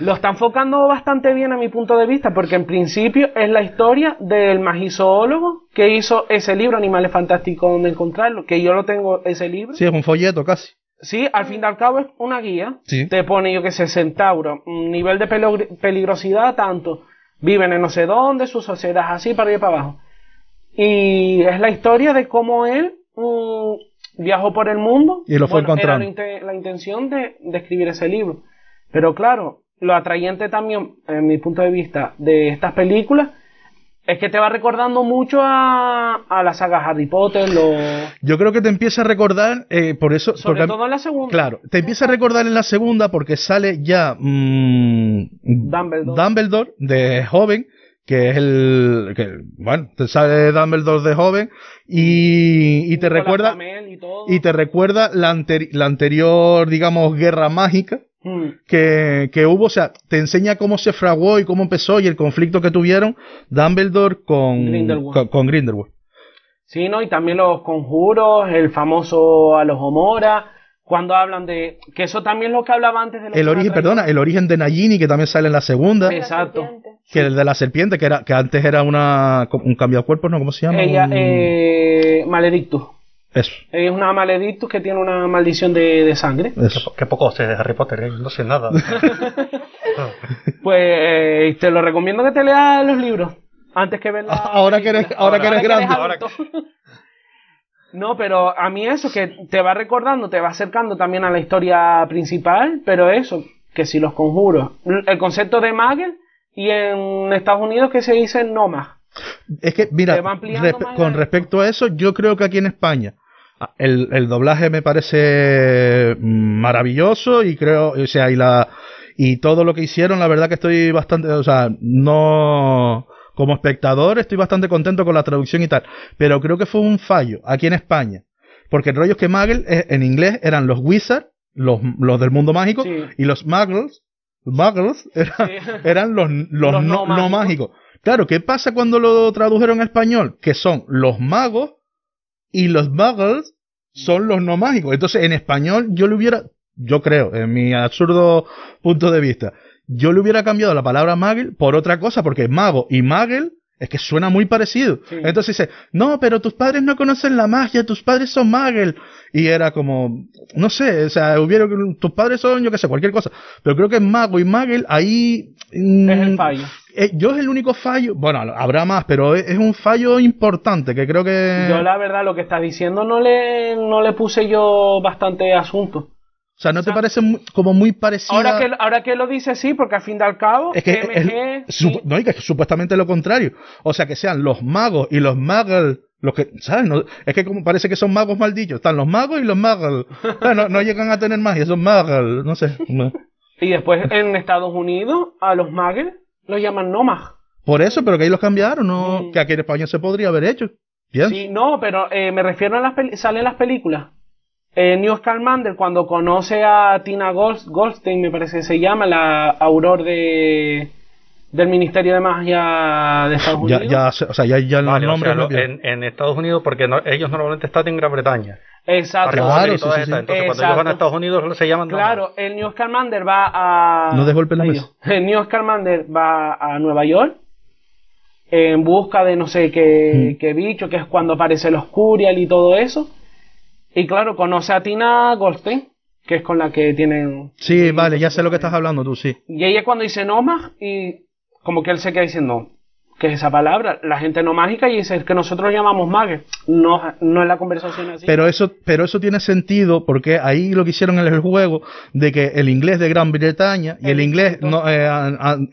Lo está enfocando bastante bien a mi punto de vista, porque en principio es la historia del magizoólogo que hizo ese libro, Animales Fantásticos, donde encontrarlo, que yo lo tengo, ese libro.
Sí, es un folleto casi.
Sí, al fin y al cabo es una guía.
Sí.
Te pone, yo que sé, centauro, un nivel de peligro- peligrosidad tanto, viven en no sé dónde, su sociedad es así, para y para abajo. Y es la historia de cómo él mm, viajó por el mundo.
Y lo fue
Bueno,
encontrando.
Era la intención de, de escribir ese libro. Pero claro, lo atrayente también, en mi punto de vista, de estas películas, es que te va recordando mucho a, a la saga Harry Potter, lo,
Yo creo que te empieza a recordar, eh, por eso.
sobre
porque-
todo en la segunda.
Claro, te empieza a recordar en la segunda porque sale ya mm,
Dumbledore.
Dumbledore de joven, que es el. Que, bueno, te sale Dumbledore de joven y, y te recuerda.
Y
te recuerda la, anteri- la anterior, digamos, guerra mágica. Que, que hubo. O sea, te enseña cómo se fraguó y cómo empezó y el conflicto que tuvieron Dumbledore con
Grindelwald.
con, con Grindelwald.
Sí, ¿no? Y también los conjuros, el famoso a los Homora, cuando hablan de... Que eso también es lo que hablaba antes de los
El origen, perdona, el origen de Nagini, que también sale en la segunda.
Exacto.
Que el de la serpiente, que era que antes era una un cambio de cuerpo, ¿no? ¿Cómo se llama?
Ella,
Un-
eh, Maledictus.
Eso,
es una Maledictus que tiene una maldición de, de sangre.
eso.
Qué poco sé de Harry Potter, ¿eh? no sé nada. [LAUGHS]
Pues eh, te lo recomiendo que te leas los libros antes que ver la [LAUGHS]
Ahora que eres- ahora que eres grande. [LAUGHS]
No, pero a mí eso, que te va recordando, te va acercando también a la historia principal, pero eso, que si los conjuros, el concepto de Magel y en Estados Unidos que se dice Nomad.
Es que, mira, con respecto a eso, yo creo que aquí en España el, el doblaje me parece maravilloso y creo, o sea, y la y todo lo que hicieron, la verdad que estoy bastante, o sea, no como espectador estoy bastante contento con la traducción y tal, pero creo que fue un fallo aquí en España, porque el rollo es que Muggle eh, en inglés eran los wizards, los, los del mundo mágico,
Sí.
y los muggles, muggles [LAUGHS] eran,
Sí.
eran los, los,
Los
no,
no
no
mágicos.
mágicos. Claro, ¿qué pasa cuando lo tradujeron a español? Que son los magos y los muggles son los no mágicos. Entonces, en español yo le hubiera, yo creo, en mi absurdo punto de vista, yo le hubiera cambiado la palabra muggle por otra cosa, porque mago y muggle es que suena muy parecido.
Sí.
Entonces dice, no, pero tus padres no conocen la magia, tus padres son muggle. Y era como, no sé, o sea, hubiera, tus padres son, yo qué sé, cualquier cosa. Pero creo que mago y muggle ahí... mm,
Es el fallo.
Eh, yo es el único fallo, bueno, habrá más, pero es, es un fallo importante que creo que...
Yo la verdad lo que estás diciendo no le, no le puse yo bastante asunto.
O sea, ¿no te parece muy- como muy parecido?
Ahora que, ahora que lo dice sí, porque al fin y al cabo,
Es que
MG,
es,
sí.
no, y que es supuestamente lo contrario. O sea, que sean los magos y los muggles, los que, ¿sabes? No, es que como parece que son magos malditos. Están los magos y los sea, no, no llegan a tener magia, son muggles, no sé. [LAUGHS]
Y después en Estados Unidos a los muggles los llaman nomad.
Por eso, pero que ahí los cambiaron, no,
Mm.
que aquí en España se podría haber hecho. Bien.
Sí, no, pero eh, me refiero a las salen las películas. Eh, Newt Scamander cuando conoce a Tina Gold- Goldstein, me parece que se llama, la auror de del Ministerio de Magia de Estados Unidos.
ya, o sea, ya, ya
Vale,
los
o sea,
nombres.
lo-
no bien.
en, en Estados Unidos, porque no- ellos normalmente están en Gran Bretaña.
Exacto.
Claro, sí, sí.
Entonces, cuando ellos van a Estados Unidos se llaman
Claro, el Scamander va a...
No des golpe en la mesa.
El Newt Scamander va a Nueva York en busca de no sé qué,
Mm.
qué bicho, que es cuando aparece los Curial y todo eso. Y claro, conoce a Tina Goldstein, que es con la que tienen...
Sí, vale, ya sé lo que estás hablando tú, sí.
Y ella cuando dice Nomad, y como que él se queda diciendo, ¿qué es esa palabra? La gente no mágica y dice, es que nosotros llamamos mague. No, no es la conversación así.
Pero eso, pero eso tiene sentido porque ahí lo que hicieron en el juego de que el inglés de Gran Bretaña y el inglés no, eh,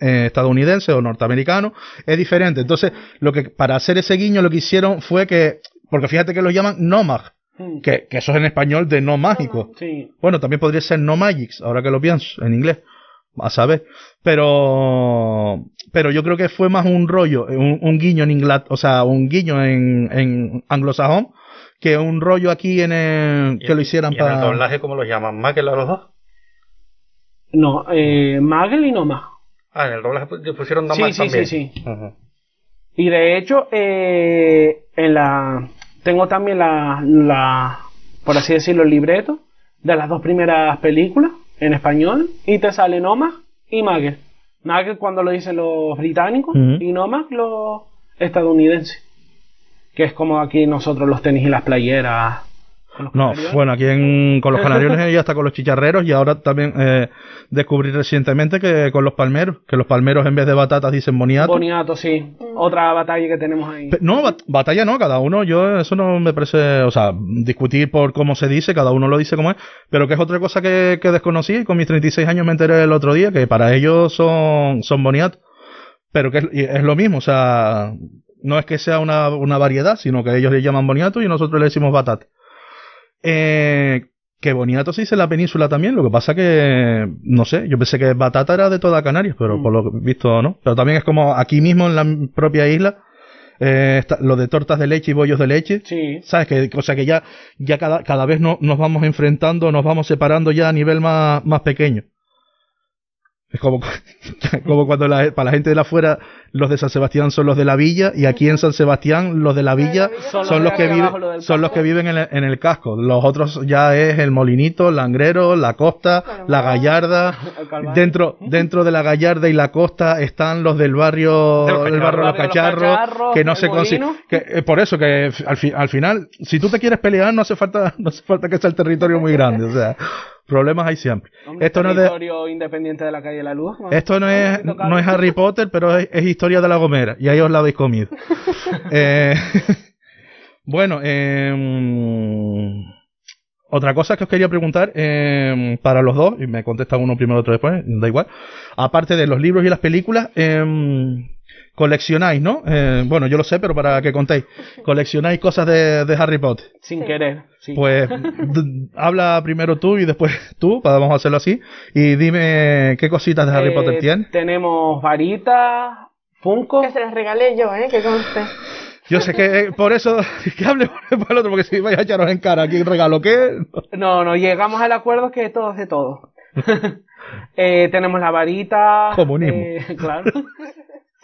eh, estadounidense o norteamericano es diferente. Entonces, lo que para hacer ese guiño lo que hicieron fue que, porque fíjate que lo llaman nomad,
Mm.
que, que eso es en español de no mágico.
Sí.
Bueno, también podría ser no magics, ahora que lo pienso, en inglés. A saber. Pero, pero yo creo que fue más un rollo, un, un guiño en Inglaterra, o sea, un guiño en, en anglosajón, que un rollo aquí en el, que lo hicieran
¿Y en el
para.
doblaje cómo los llaman? ¿Magel a los dos?
No, eh, Magel y Nomad.
Ah, en el doblaje pu- pusieron
Sí,
Damar
sí,
también.
sí, sí.
Ujú.
Y de hecho, eh, en la tengo también la, la, por así decirlo, el libreto de las dos primeras películas en español y te sale Nomad y Magger. Magger cuando lo dicen los británicos y Nomad los estadounidenses. Que es como aquí nosotros los tenis y las playeras.
No, bueno, aquí en, con los canariones ya está con los chicharreros y ahora también eh, descubrí recientemente que con los palmeros, que los palmeros en vez de batatas dicen boniato.
Boniato, sí. Otra batalla que tenemos ahí.
Pe- No, bat- batalla no, cada uno, yo, eso no me parece, o sea, discutir por cómo se dice, cada uno lo dice como es, pero que es otra cosa que, que desconocí y con mis 36 años me enteré el otro día, que para ellos son, son boniatos, pero que es, y es lo mismo, o sea, no es que sea una, una variedad, sino que ellos le llaman boniato y nosotros le decimos batata. Eh, que boniato se dice en la península también, lo que pasa que, no sé, yo pensé que batata era de toda Canarias, pero
Mm.
por lo visto no. Pero también es como aquí mismo en la propia isla, eh, está- lo de tortas de leche y bollos de leche.
Sí.
¿Sabes? Que, o sea que ya, ya cada, cada vez no, nos vamos enfrentando, nos vamos separando ya a nivel más, más pequeño. Es como, [LAUGHS] como cuando la- para la gente de la afuera los de San Sebastián son los de la villa y aquí en San Sebastián los de la villa
Son
son,
los
que viven son los que viven en el, en el casco. Los otros ya es el molinito, el langrero, la costa, la gallarda. [LAUGHS] Dentro, dentro de la gallarda y la costa están los del barrio, del barrio los
cacharros.
que no se consigue. eh, por eso que al, fi- al final, si tú te quieres pelear, no hace falta, [LAUGHS] no hace falta que sea el territorio muy grande. O sea, problemas hay siempre. Esto no es de,
independiente de la calle de la Luz.
esto no es, no es. Harry Potter, pero es, es historia de la Gomera. Y ahí os la habéis comido. [LAUGHS] Eh, [LAUGHS] bueno, eh, otra cosa que os quería preguntar eh, para los dos, y me contesta uno primero, otro después, da igual. Aparte de los libros y las películas, eh, coleccionáis, ¿no? Eh, bueno, yo lo sé, pero para que contéis. [LAUGHS] Coleccionáis cosas de, de Harry Potter.
Sin
Sí.
querer. Sí.
Pues [LAUGHS] habla primero tú y después [LAUGHS] tú, para vamos a hacerlo así. Y dime qué cositas de Harry
Eh,
Potter tienes.
Tenemos varitas, Funko.
Que se las regalé yo, ¿eh? Que conste.
Yo sé que eh, por eso que hable por el otro, porque si vais a echaros en cara aquí regalo qué.
No, no, llegamos al acuerdo que todo es de todo. Eh, tenemos la varita.
Comunismo.
eh, claro.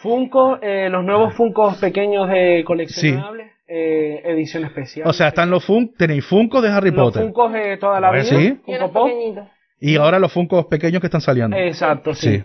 Funko, eh, los nuevos Funkos pequeños de coleccionables. eh, edición especial.
O sea, están los Fun, tenéis Funko de Harry
los
Potter.
Funkos de toda la vida.
sí.
Y
Funko Pop.
Y ahora los Funkos pequeños que están saliendo.
Exacto, sí.
sí.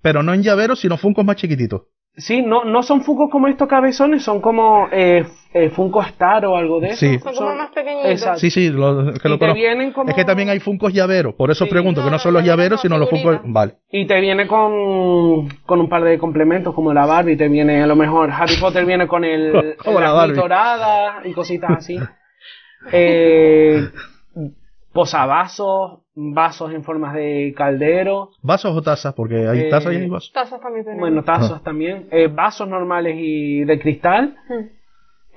Pero no en llaveros, sino Funkos más chiquititos.
Sí, no, no son Funkos como estos cabezones, son como eh, eh, Funko Star o algo de eso.
Sí.
Son como más pequeñitos.
Exacto.
Sí, sí, lo, que lo
te
conozco.
vienen como-
Es que también hay Funkos llaveros, por eso
Sí.
pregunto, que
No,
son los llaveros,
no,
sino los Funkos.
figuritas.
Vale.
Y te viene con, con un par de complementos como la Barbie, te viene a lo mejor Harry Potter viene con el [LAUGHS]
Como la Barbie.
dorada y cositas así. [LAUGHS] eh, posavasos, vasos en formas de caldero,
¿Vasos o tazas? Porque hay
Eh,
tazas y hay vasos.
Tazas también tenemos.
bueno, tazos también, eh, vasos normales y de cristal,
Hmm.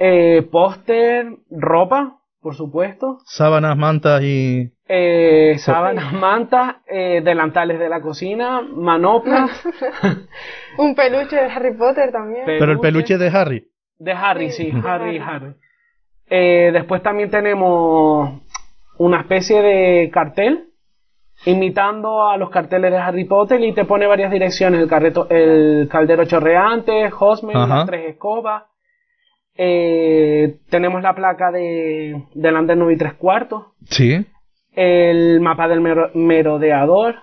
Eh, póster, ropa, por supuesto,
Sábanas, mantas y.
eh, sábanas, mantas, eh, delantales de la cocina, manoplas, [LAUGHS]
Un peluche de Harry Potter también.
Pe-
Pero el peluche de Harry.
De Harry, sí,
Sí,
Harry,
Harry.
Harry. Eh, después también tenemos una especie de cartel imitando a los carteles de Harry Potter y te pone varias direcciones, el, carreto, el caldero chorreante, Hosmer, las tres escobas. Eh, tenemos la placa de, del andén 9 y 3 cuartos,
Sí.
el mapa del mero- merodeador.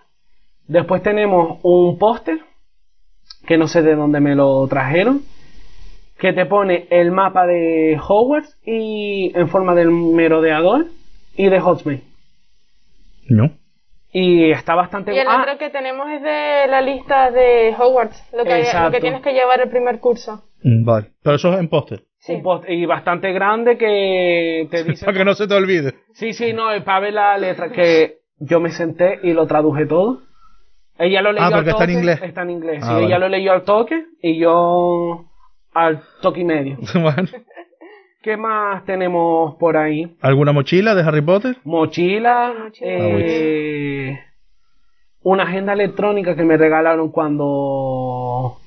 Después tenemos un póster, que no sé de dónde me lo trajeron, que te pone el mapa de Hogwarts y en forma del merodeador y de Hogsmeade.
No.
Y está bastante
Y el
ah,
otro que tenemos es de la lista de Hogwarts, lo que, lo que tienes que llevar el primer curso.
Mm, Vale. Pero eso es en póster.
Sí.
un post- y bastante grande que te dice
Para que no se te olvide.
Sí, sí, no, para ver la letra, que yo me senté y lo traduje todo. Ella lo leyó
Ah, porque
al
está en
toque,
inglés.
Está en inglés.
Ah,
sí,
vale.
ella lo leyó al toque y yo al toque y medio. [LAUGHS]
Bueno. [LAUGHS]
¿Qué más tenemos por ahí?
¿Alguna mochila de Harry Potter?
Mochila,
Mochila.
eh, una agenda electrónica que me regalaron cuando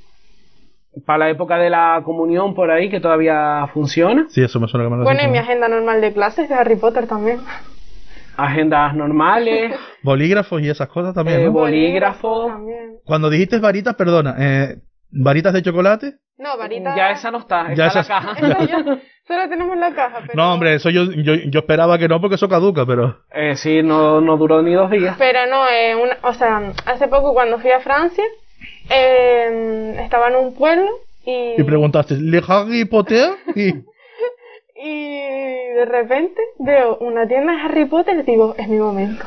para la época de la comunión por ahí que todavía funciona.
Sí, eso me suena que me lo
Bueno, y mi agenda normal de clases de Harry Potter también.
agendas normales, [LAUGHS]
Bolígrafos y esas cosas también,
Eh,
¿no?
bolígrafo.
También.
Cuando dijiste varitas, perdona, eh, ¿varitas de chocolate?
No, varita.
ya esa no está,
Ya
está
esa-
la caja.
Esa ya- Solo tenemos la caja. Pero...
No, hombre, eso yo, yo, yo esperaba que no porque eso caduca, pero...
Eh, sí, no, no duró ni dos días.
Pero no, eh, una- o sea, hace poco cuando fui a Francia, eh, estaba en un pueblo y,
Y preguntaste, ¿Le Harry Potter? Y...
y de repente veo una tienda de Harry Potter y digo, es mi momento.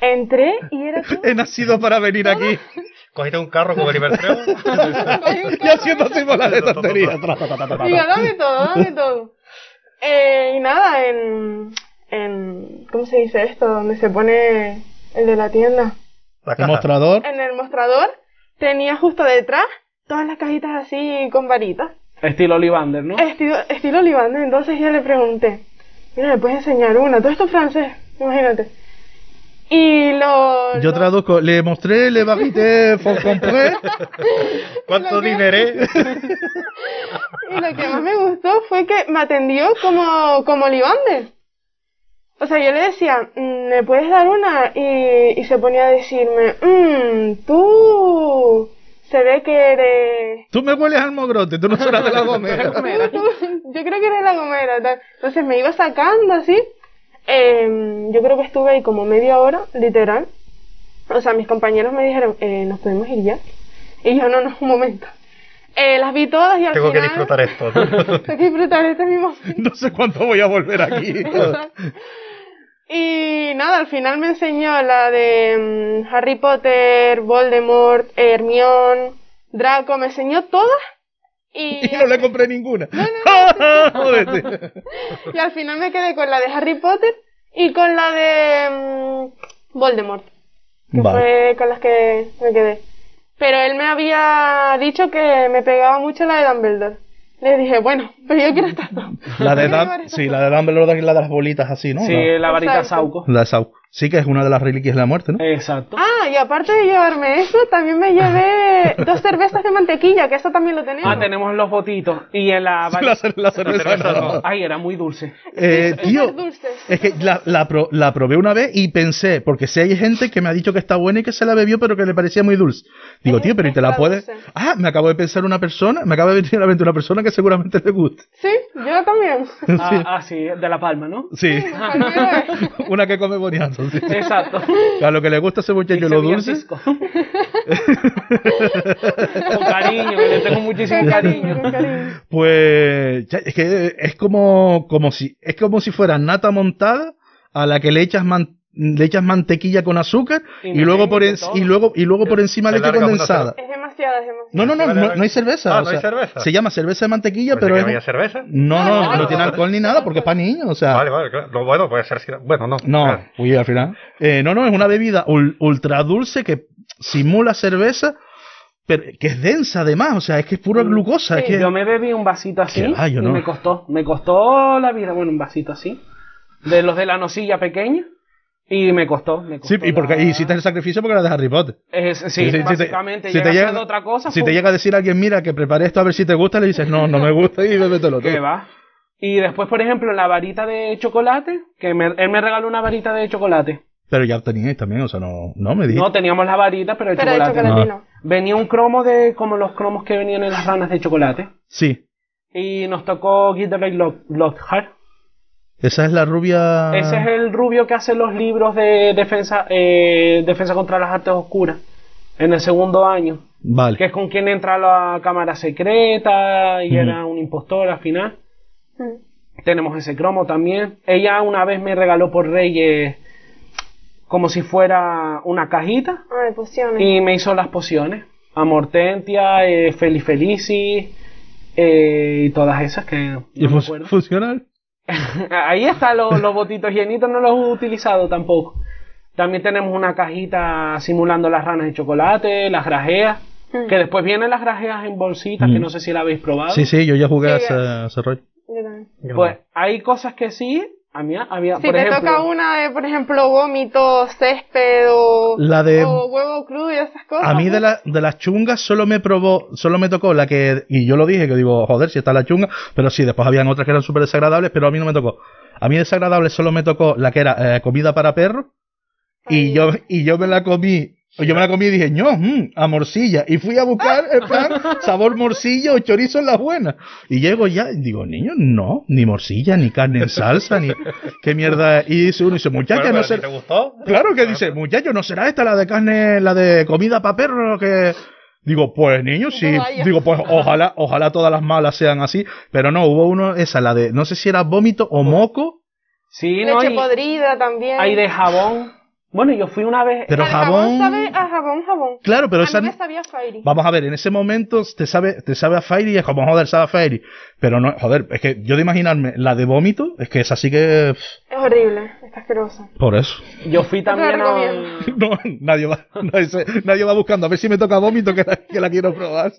Entré y era [LAUGHS] todo...
He nacido para venir aquí. [LAUGHS]
Cogiste un carro con el Ibertreo. [LAUGHS]
Y haciendo así bolas de tontería.
Digo, dame todo, dame todo. Eh, y nada, en, en. ¿Cómo se dice esto? Donde se pone el de la tienda.
La
El mostrador.
En el mostrador tenía justo detrás todas las cajitas así con varitas.
Estilo Olivander, ¿no?
Estilo, estilo Olivander. Entonces yo le pregunté, mira, ¿me puedes enseñar una? Todo esto es francés, imagínate. Y lo.
Yo
lo-
traduzco, le mostré, le faut compré. [LAUGHS]
¿Cuánto
que-
dineré? [LAUGHS]
Y lo que más me gustó fue que me atendió como, como Olivander. O sea, yo le decía, "Mm, ¿me puedes dar una? Y, y se ponía a decirme, mmm, tú, se ve que eres...
Tú me hueles al mogrote, tú no serás [LAUGHS] de la gomera.
Tú- [LAUGHS] yo creo que eres la gomera. tal. Entonces me iba sacando así. Em, yo creo que estuve ahí como media hora, literal. O sea, mis compañeros me dijeron, eh, ¿nos podemos ir ya? Y yo, no, no, un momento. Eh, las vi todas y al
Tengo que
final...
disfrutar esto. [LAUGHS]
Tengo que disfrutar este mismo
No sé cuánto voy a volver aquí.
Y nada, al final me enseñó la de mm, Harry Potter, Voldemort, Hermione, Draco, me enseñó todas. Y, [LAUGHS]
Y no le compré ninguna. [LAUGHS]
Y al final me quedé con la de Harry Potter y con la de mm, Voldemort, que
Vale.
fue con las que me quedé. Pero él me había dicho que me pegaba mucho la de Dumbledore. Le dije, bueno, pero yo quiero estas dos.
La de
estas
sí, la de Dumbledore es la de las bolitas así, ¿no?
Sí,
La,
la varita. Sauco.
la de Sau. Sí que es una de las reliquias de la muerte, ¿no?
Exacto.
Ah, y aparte de llevarme eso, también me llevé [LAUGHS] dos cervezas de mantequilla, que eso también lo tenemos.
Ah, tenemos los botitos. Y en la
la, la cerveza,
cerveza
no.
no.
Ay, era muy dulce.
Eh, tío,
dulces.
es que la, la, pro- la probé una vez y pensé, porque si hay gente que me ha dicho que está buena y que se la bebió, pero que le parecía muy dulce. Digo,
Es
tío, pero ¿y te la puedes...?
dulce.
Ah, me acabo de pensar una persona, me acaba de venir a la mente una persona que seguramente le guste.
Sí, yo también. [LAUGHS]
Ah, ah, sí, de La Palma, ¿no?
Sí,
vez. [LAUGHS]
una que come boniato,
Exacto. [LAUGHS]
A lo que le gusta a ese muchacho lo dulce.
Con cariño, que le tengo muchísimo
Con
cariño.
cariño, con cariño.
Pues es que es como, como si es como si fuera nata montada a la que le echas man- le echas mantequilla con azúcar
Y
luego por en- y luego y luego por encima leche condensada.
Es demasiado, es demasiado.
No, no, no, no, no hay cerveza.
Ah,
o
¿no hay
sea,
cerveza?
Se llama cerveza de mantequilla,
Pensé
pero
que
es
había cerveza.
no, no,
No,
tiene alcohol ni nada porque es para niños, o sea,
Vale, vale, claro. Lo bueno puede ser. Bueno, no.
no,
Claro.
uy, al final. Eh, no, no, es una bebida ul- ultra dulce que simula cerveza, pero que es densa además, o sea, es que es pura glucosa, es que
Yo me bebí un vasito así y
no.
me costó, me costó la vida, bueno, un vasito así, de los de la nocilla pequeña, y me costó, me costó.
Sí, y porque
la-
y hiciste el sacrificio porque era de Harry Potter.
Es- sí,
sí,
básicamente,
si te
llega a otra cosa,
Si te llega a decir alguien, mira, que preparé esto a ver si te gusta, le dices, no, no me gusta y bébetelo
que
todo.
va. Y después, por ejemplo, la varita de chocolate, que me- él me regaló una varita de chocolate.
Pero ya teníais también, o sea, no, no me dijiste.
No, teníamos la varita, pero de chocolate. no. Venía un cromo de como los cromos que venían en las ranas de chocolate.
Sí,
Y nos tocó Lock- Lockhart.
Esa es la rubia.
Ese es el rubio que hace los libros de defensa, eh, defensa contra las artes oscuras en el segundo año,
Vale.
que es con quien entra a la cámara secreta y era un impostor al final.
Mm.
Tenemos ese cromo también. Ella una vez me regaló por Reyes como si fuera una cajita
Ay, pociones.
y me hizo las pociones. Amortentia, eh, Felifelici eh, y todas esas que no
¿Y
me
fun-
acuerdo.
funcional? [LAUGHS]
Ahí están los, los botitos llenitos, no los he utilizado tampoco. También tenemos una cajita simulando las ranas de chocolate, las grajeas,
Mm.
que después vienen las grajeas en bolsitas, que
Mm.
no sé si la habéis probado.
Sí, sí, yo ya jugué a
Sí,
ese,
ya.
a ese rollo.
Pues hay cosas que sí, a mí había,
Si
por
te
ejemplo,
toca una de, por ejemplo, vómito, césped o,
La de-
o huevo crudo y esas cosas.
A mí de, la, de las chungas solo me probó, solo me tocó la que, y yo lo dije, que digo, joder, si está la chunga, pero sí, después habían otras que eran súper desagradables, pero a mí no me tocó. A mí desagradable solo me tocó la que era eh, comida para perros. Y yo, y yo me la comí. Yo me la comí y dije, no, mm, a morcilla. Y fui a buscar, en plan, sabor morcilla o chorizo en las buenas. Y llego ya y digo, niño, no, ni morcilla, ni carne en salsa, ni qué mierda. Y dice uno, dice, muchacha,
Bueno,
no sé.
¿Te gustó?
Claro que dice, muchacho, ¿no será esta la de carne, la de comida para perro que... Digo, pues niño, sí. Digo, pues ojalá, ojalá todas las malas sean así. Pero no, hubo uno, esa, la de, no sé si era vómito o moco,
Sí, no,
Leche
y
podrida también.
hay de jabón. Bueno, yo fui una vez.
pero
El
jabón...
sabe a jabón, jabón.
Claro, pero
a
esa...
mí me sabía fairy.
Vamos a ver, en ese momento te sabe, te sabe a Fairy y es como, joder, sabe a Fairy. Pero no, joder, es que yo de imaginarme la de vómito, es que es así que...
Es horrible, está asqueroso.
Por eso.
Yo fui también a. [LAUGHS]
No, nadie va, [LAUGHS] nadie, se- nadie va buscando a ver si me toca vómito que la, que la quiero probar.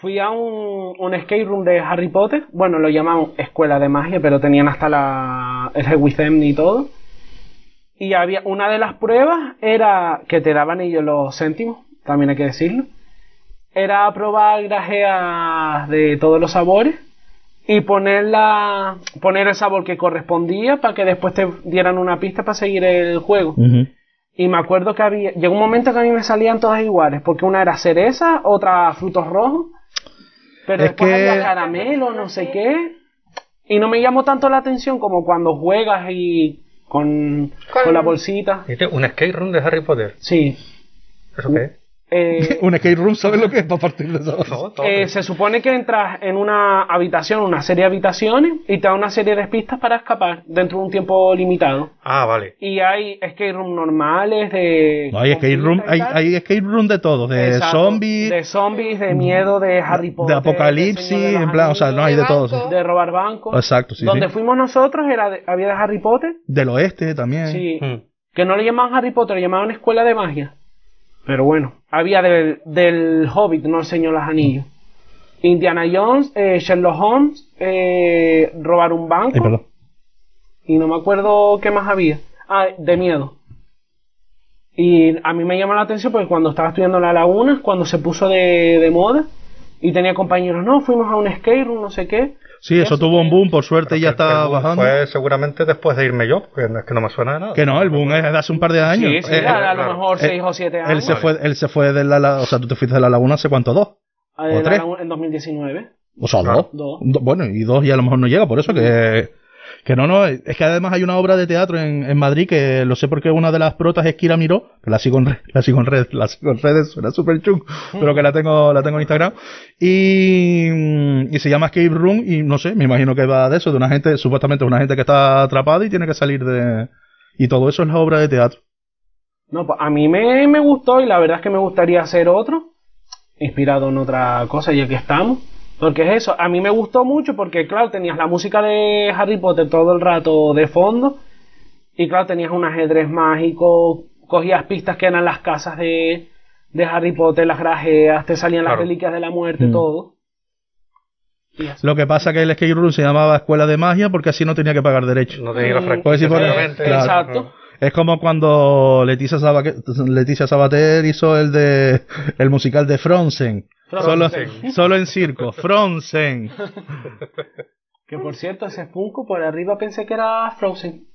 Fui a un, un skate room de Harry Potter. Bueno, lo llamaban escuela de magia, pero tenían hasta la, el Hewithem y todo. Y había una de las pruebas era que te daban ellos los céntimos, también hay que decirlo. Era probar grajeas de todos los sabores y poner, la, poner el sabor que correspondía para que después te dieran una pista para seguir el juego. Y me acuerdo que había. Llegó un momento que a mí me salían todas iguales, porque una era cereza, otra frutos rojos, pero
Es
después
que-
había caramelo, no sé qué. Y no me llamó tanto la atención como cuando juegas y con,
Con-
con la bolsita.
¿Viste? Un skate room de Harry Potter.
Sí.
¿Eso qué es?
Eh, [LAUGHS]
Un skate room, ¿sabes lo que es para partir de eso?
Eh, se supone que entras en una habitación, una serie de habitaciones, y te da una serie de pistas para escapar dentro de un tiempo limitado.
Ah, vale.
Y hay skate room normales de.
No, hay skate room, hay, hay skate room de todo, de
Exacto,
zombies,
De zombies, de miedo, de Harry Potter.
de apocalipsis,
de
en plan, o sea, no hay de
De
todo.
banco.
De robar bancos.
Exacto, sí,
Donde
sí.
fuimos nosotros era de- había de Harry Potter.
Del oeste también.
Sí.
Mm.
Que no le llamaban Harry Potter, le llamaban Escuela de Magia. Pero bueno, había del, del Hobbit, no el Señor de los Anillos. Indiana Jones, eh, Sherlock Holmes, eh, robar un banco.
Ay,
y no me acuerdo qué más había. Ah, de miedo. Y a mí me llama la atención porque cuando estaba estudiando en la laguna, cuando se puso de, de moda, y tenía compañeros, no, fuimos a un skate room, no sé qué.
Sí, eso tuvo un boom, por suerte
Pero
ya está bajando.
Fue seguramente después de irme yo, porque es que no me suena de nada.
Que no, el boom es de hace un par de años.
Sí, sí,
Eh,
a, lo mejor
Eh,
6 o 7 años.
él se
Vale.
fue, él se fue de la, la- o sea, tú te fuiste de la laguna hace cuánto, dos.
Eh,
¿O
la-
tres?
en 2019.
O sea,
Claro.
dos.
Dos.
Do- Bueno, y dos y a lo mejor no llega, por eso que, que no, no, es que además hay una obra de teatro en, en Madrid que lo sé porque una de las protas es Kira Miró, que la sigo en, re- la sigo en redes, la sigo en redes, suena súper chung, pero que la tengo, la tengo en Instagram, y, mm, y se llama Escape Room, y no sé, me imagino que va de eso, de una gente, supuestamente una gente que está atrapada y tiene que salir de, y todo eso es la obra de teatro.
No, pues a mí me, me gustó y la verdad es que me gustaría hacer otro, inspirado en otra cosa, ya que estamos. Porque es eso, a mí me gustó mucho porque, claro, tenías la música de Harry Potter todo el rato de fondo. Y claro, tenías un ajedrez mágico, cogías pistas que eran las casas de, de Harry Potter, las grajeas, te salían las reliquias de la muerte,
Mm.
todo. Y así.
Lo que pasa que el Escape Room se llamaba Escuela de Magia porque así no tenía que pagar derecho.
No tenía
pues claro.
Exacto.
Es como cuando Leticia, Sabaque- Leticia Sabater hizo el de el musical de Frozen. Solo, solo en circo. Frozen.
Que por cierto, ese Funko por arriba pensé que era Frozen.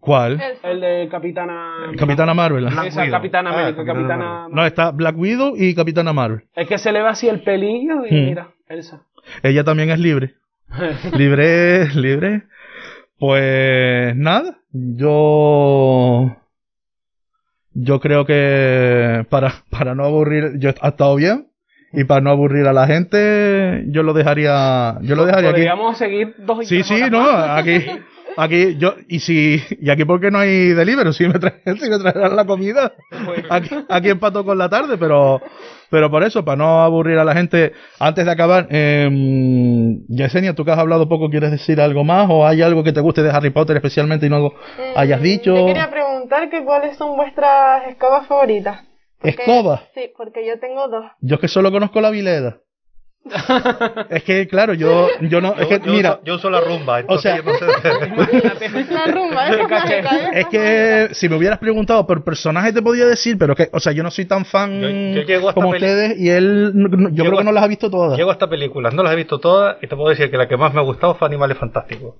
¿Cuál?
El de Capitana.
Capitana Marvel.
Esa,
Widow.
Capitana
Ah,
América,
Capitana
Capitana.
No, está Black Widow y Capitana Marvel.
Es que se le va así el pelillo y
Hmm.
mira, Elsa.
Ella también es libre. [LAUGHS] Libre, libre. Pues nada, yo yo creo que para, para no aburrir, yo ha estado bien y para no aburrir a la gente, yo lo dejaría, yo lo dejaría aquí.
Podríamos seguir dos y
Sí,
tres
sí,
horas
no,
más.
aquí, aquí, yo, y si, y aquí porque no hay delivery, si me traen, si me traerán la comida,
Pues,
aquí, aquí empato con la tarde, pero, pero por eso, para no aburrir a la gente, antes de acabar, eh, Yesenia, tú que has hablado poco, ¿quieres decir algo más? ¿O hay algo que te guste de Harry Potter especialmente y no hayas dicho?
Yo quería preguntar que cuáles son vuestras escobas favoritas. Porque-
¿Escoba?
Sí, porque yo tengo dos.
Yo es que solo conozco la vileda. [LAUGHS] es que, claro, yo, yo no, es
Yo,
que,
yo
mira,
uso, yo uso la rumba, entonces
sea-
yo no sé. [LAUGHS]
La rumba, es
Es que si me hubieras preguntado por personaje te podía decir, pero que, o sea, yo no soy tan fan
Yo- yo llego a esta
como ustedes y él, no- no- yo
Llego
creo que no las ha visto todas.
Llego a esta película, no las he visto todas y te puedo decir que la que más me ha gustado fue Animales Fantásticos.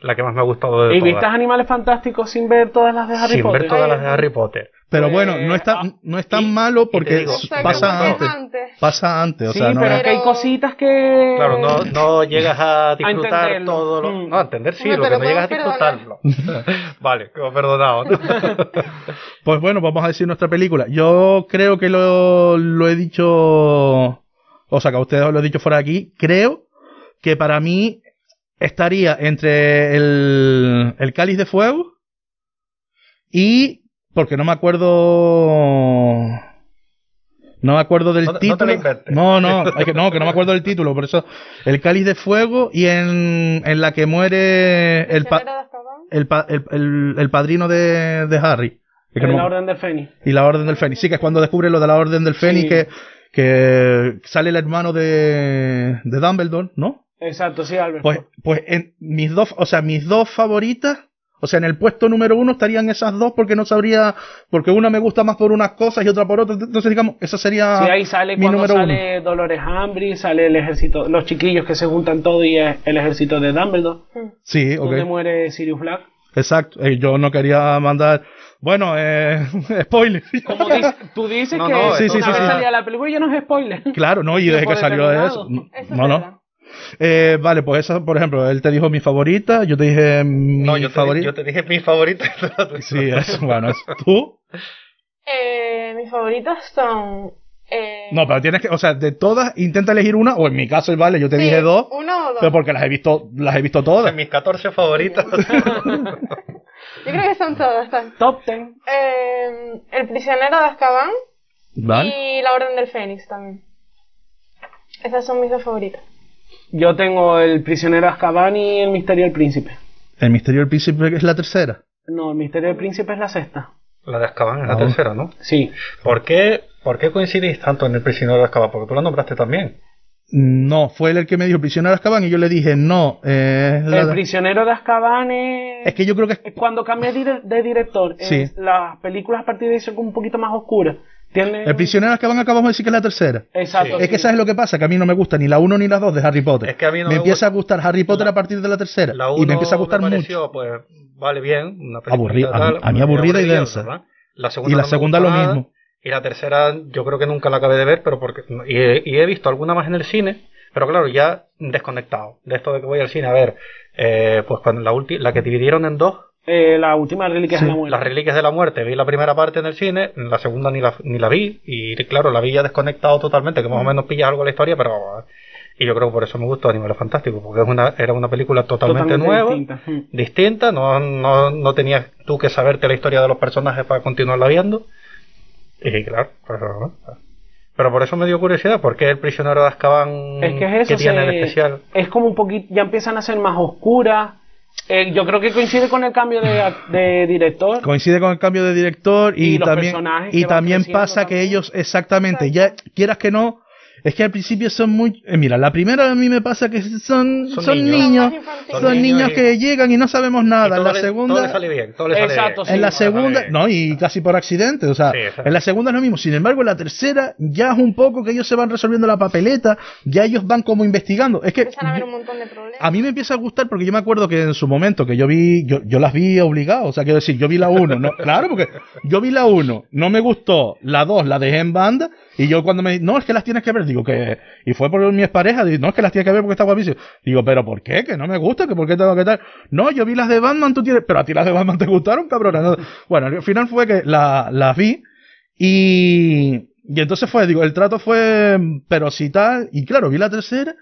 La que más me ha gustado de
¿Y
todas.
viste Animales Fantásticos sin ver todas las de Harry
Sin
Potter?
ver todas las de Harry Potter.
Pero
Pues,
bueno, no es
ah,
tan, no es tan
y-
malo porque
digo,
pasa antes.
antes.
Pasa antes, o
sí,
sea, no.
pero es que hay
Pero-
cositas que...
Claro, no, no llegas a disfrutar todo lo...
Mm.
No, a entender sí,
Hombre,
lo que
pero
no llegas a disfrutarlo. [LAUGHS] vale, quedo perdonado. [LAUGHS]
Pues bueno, vamos a decir nuestra película. Yo creo que lo, lo he dicho, o sea, que a ustedes os lo he dicho fuera de aquí. Creo que para mí estaría entre el, el cáliz de fuego y, porque no me acuerdo, no me acuerdo del
No no
título. No, no, es que no, que no me acuerdo del título, por eso el cáliz de fuego y en, en la que muere el, pa- el, pa- el, el- el padrino de, de Harry. Es que no
la Orden del Fénix.
y la Orden del Fénix. Sí, que es cuando descubre lo de la Orden del Fénix,
Sí.
que, que sale el hermano de, de Dumbledore, ¿no?
Exacto, sí, Albert.
Pues, pues en mis dos, o sea, mis dos favoritas, o sea, en el puesto número uno estarían esas dos porque no sabría, porque una me gusta más por unas cosas y otra por otras. Entonces, digamos, esa sería
Sí, ahí sale
mi
cuando
número
sale Dolores Umbridge, sale el ejército, los chiquillos que se juntan todos y es el ejército de Dumbledore,
Sí, ok.
donde muere Sirius Black.
Exacto. Eh, yo no quería mandar, bueno, eh, [LAUGHS] spoiler.
Como dice- tú dices
No,
que
no,
Sí, sí,
una
sí,
vez
sí.
salía la película y ya no es spoiler.
Claro, no, y desde que salió eso.
determinado.
Eso
No,
es
no. Eh, vale, pues esa, por ejemplo, él te dijo mi favorita, yo te dije mi
no, yo te,
favorita.
yo te dije mi favorita. [LAUGHS]
Sí, eso, bueno, eso. ¿Tú?
Eh, mis favoritas son. Eh,
No, pero tienes que, o sea, de todas, intenta elegir una, o en mi caso, vale, yo te
sí,
dije dos,
Uno o dos.
pero porque las he visto, las he visto todas.
mis 14 favoritas. [LAUGHS]
Yo creo que son todas. están.
Top Ten.
Eh, el prisionero de Azkaban
¿Vale?
y la Orden del Fénix también. Esas son mis dos favoritas.
Yo tengo el prisionero de Azkaban y el misterio del príncipe.
El misterio del príncipe es la tercera.
No, el misterio del príncipe es la sexta.
La de Azkaban es la
Ah,
tercera, ¿no?
Sí.
¿Por qué, ¿Por qué coincidís tanto en el prisionero de Azkaban? Porque tú la nombraste también.
No, fue él el que me dijo prisionero de Azkaban y yo le dije, no, eh, la
El prisionero de Azkaban es...
es que yo creo que es
cuando cambia dire- de director.
Sí.
las películas a partir de ahí son como un poquito más oscuras. Tiene...
el prisionero de Azkaban acabamos de decir que es la tercera.
Exacto.
Sí.
Es que sabes lo que pasa, que a mí no me gusta ni la 1 ni la 2 de Harry Potter.
Es que a mí no
me,
me
empieza a
gusta-
gustar Harry Potter
La-
a partir de la tercera.
La
y me
uno
empieza a gustar
me
mucho.
pues, vale bien, una
Aburrida,
tal,
a mí- a mí
muy
aburrida y densa.
¿verdad? La segunda
Y la
no
segunda lo
nada,
mismo.
Y la tercera yo creo que nunca la acabé de ver, pero porque y he, y he visto alguna más en el cine, pero claro, ya desconectado de esto de que voy al cine a ver, eh, pues cuando la ulti- la que dividieron en dos,
Eh, la última reliquia
Sí.
de la muerte.
las reliquias de la muerte, vi la primera parte en el cine, la segunda ni la, ni la vi, y claro, la vi ya desconectado totalmente, que más o menos pilla algo la historia, pero y yo creo que por eso me gustó Animales Fantásticos, porque es una, era una película totalmente, nueva,
distinta.
Distinta, no, no, no tenías tú que saberte la historia de los personajes para continuarla viendo. Y claro, pues, pero por eso me dio curiosidad, ¿por qué el prisionero de Azkaban
Es que es eso,
¿qué tiene
se-
en especial?
es como un poquito, ya empiezan a ser más oscuras. Eh, yo creo que coincide con el cambio de, de director.
Coincide con el cambio de director y, también, y también pasa que ellos, exactamente, ya quieras que no, es que al principio son muy... eh, mira, la primera a mí me pasa que son, son,
Son
niños,
niños.
Son
niños,
y-
que llegan y no sabemos nada.
todo
En la
le-
segunda...
todo le sale bien, todo le sale
Exacto,
bien.
sí.
en la segunda,
bien.
no, y casi por accidente, o sea,
Sí,
en la segunda es lo mismo. Sin embargo, en la tercera ya es un poco que ellos se van resolviendo la papeleta, ya ellos van como investigando. Es que
Empiezan a haber
yo-
un montón de problemas.
a mí me empieza a gustar porque yo me acuerdo que en su momento que yo vi, yo, yo las vi obligado, o sea, quiero decir, yo vi la 1, no, claro, porque yo vi la 1, no me gustó, la 2 la dejé en banda, y yo cuando me no, es que las tienes que ver, digo que, y fue por mi expareja, digo, no, es que las tienes que ver porque está guapísimo. Digo, pero ¿por qué? Que no me gusta, que por qué tengo que tal. No, yo vi las de Batman, tú tienes, pero a ti las de Batman te gustaron, cabrona. No. Bueno, al final fue que la- las vi, y, y entonces fue, digo, el trato fue, pero si tal, y claro, vi la tercera,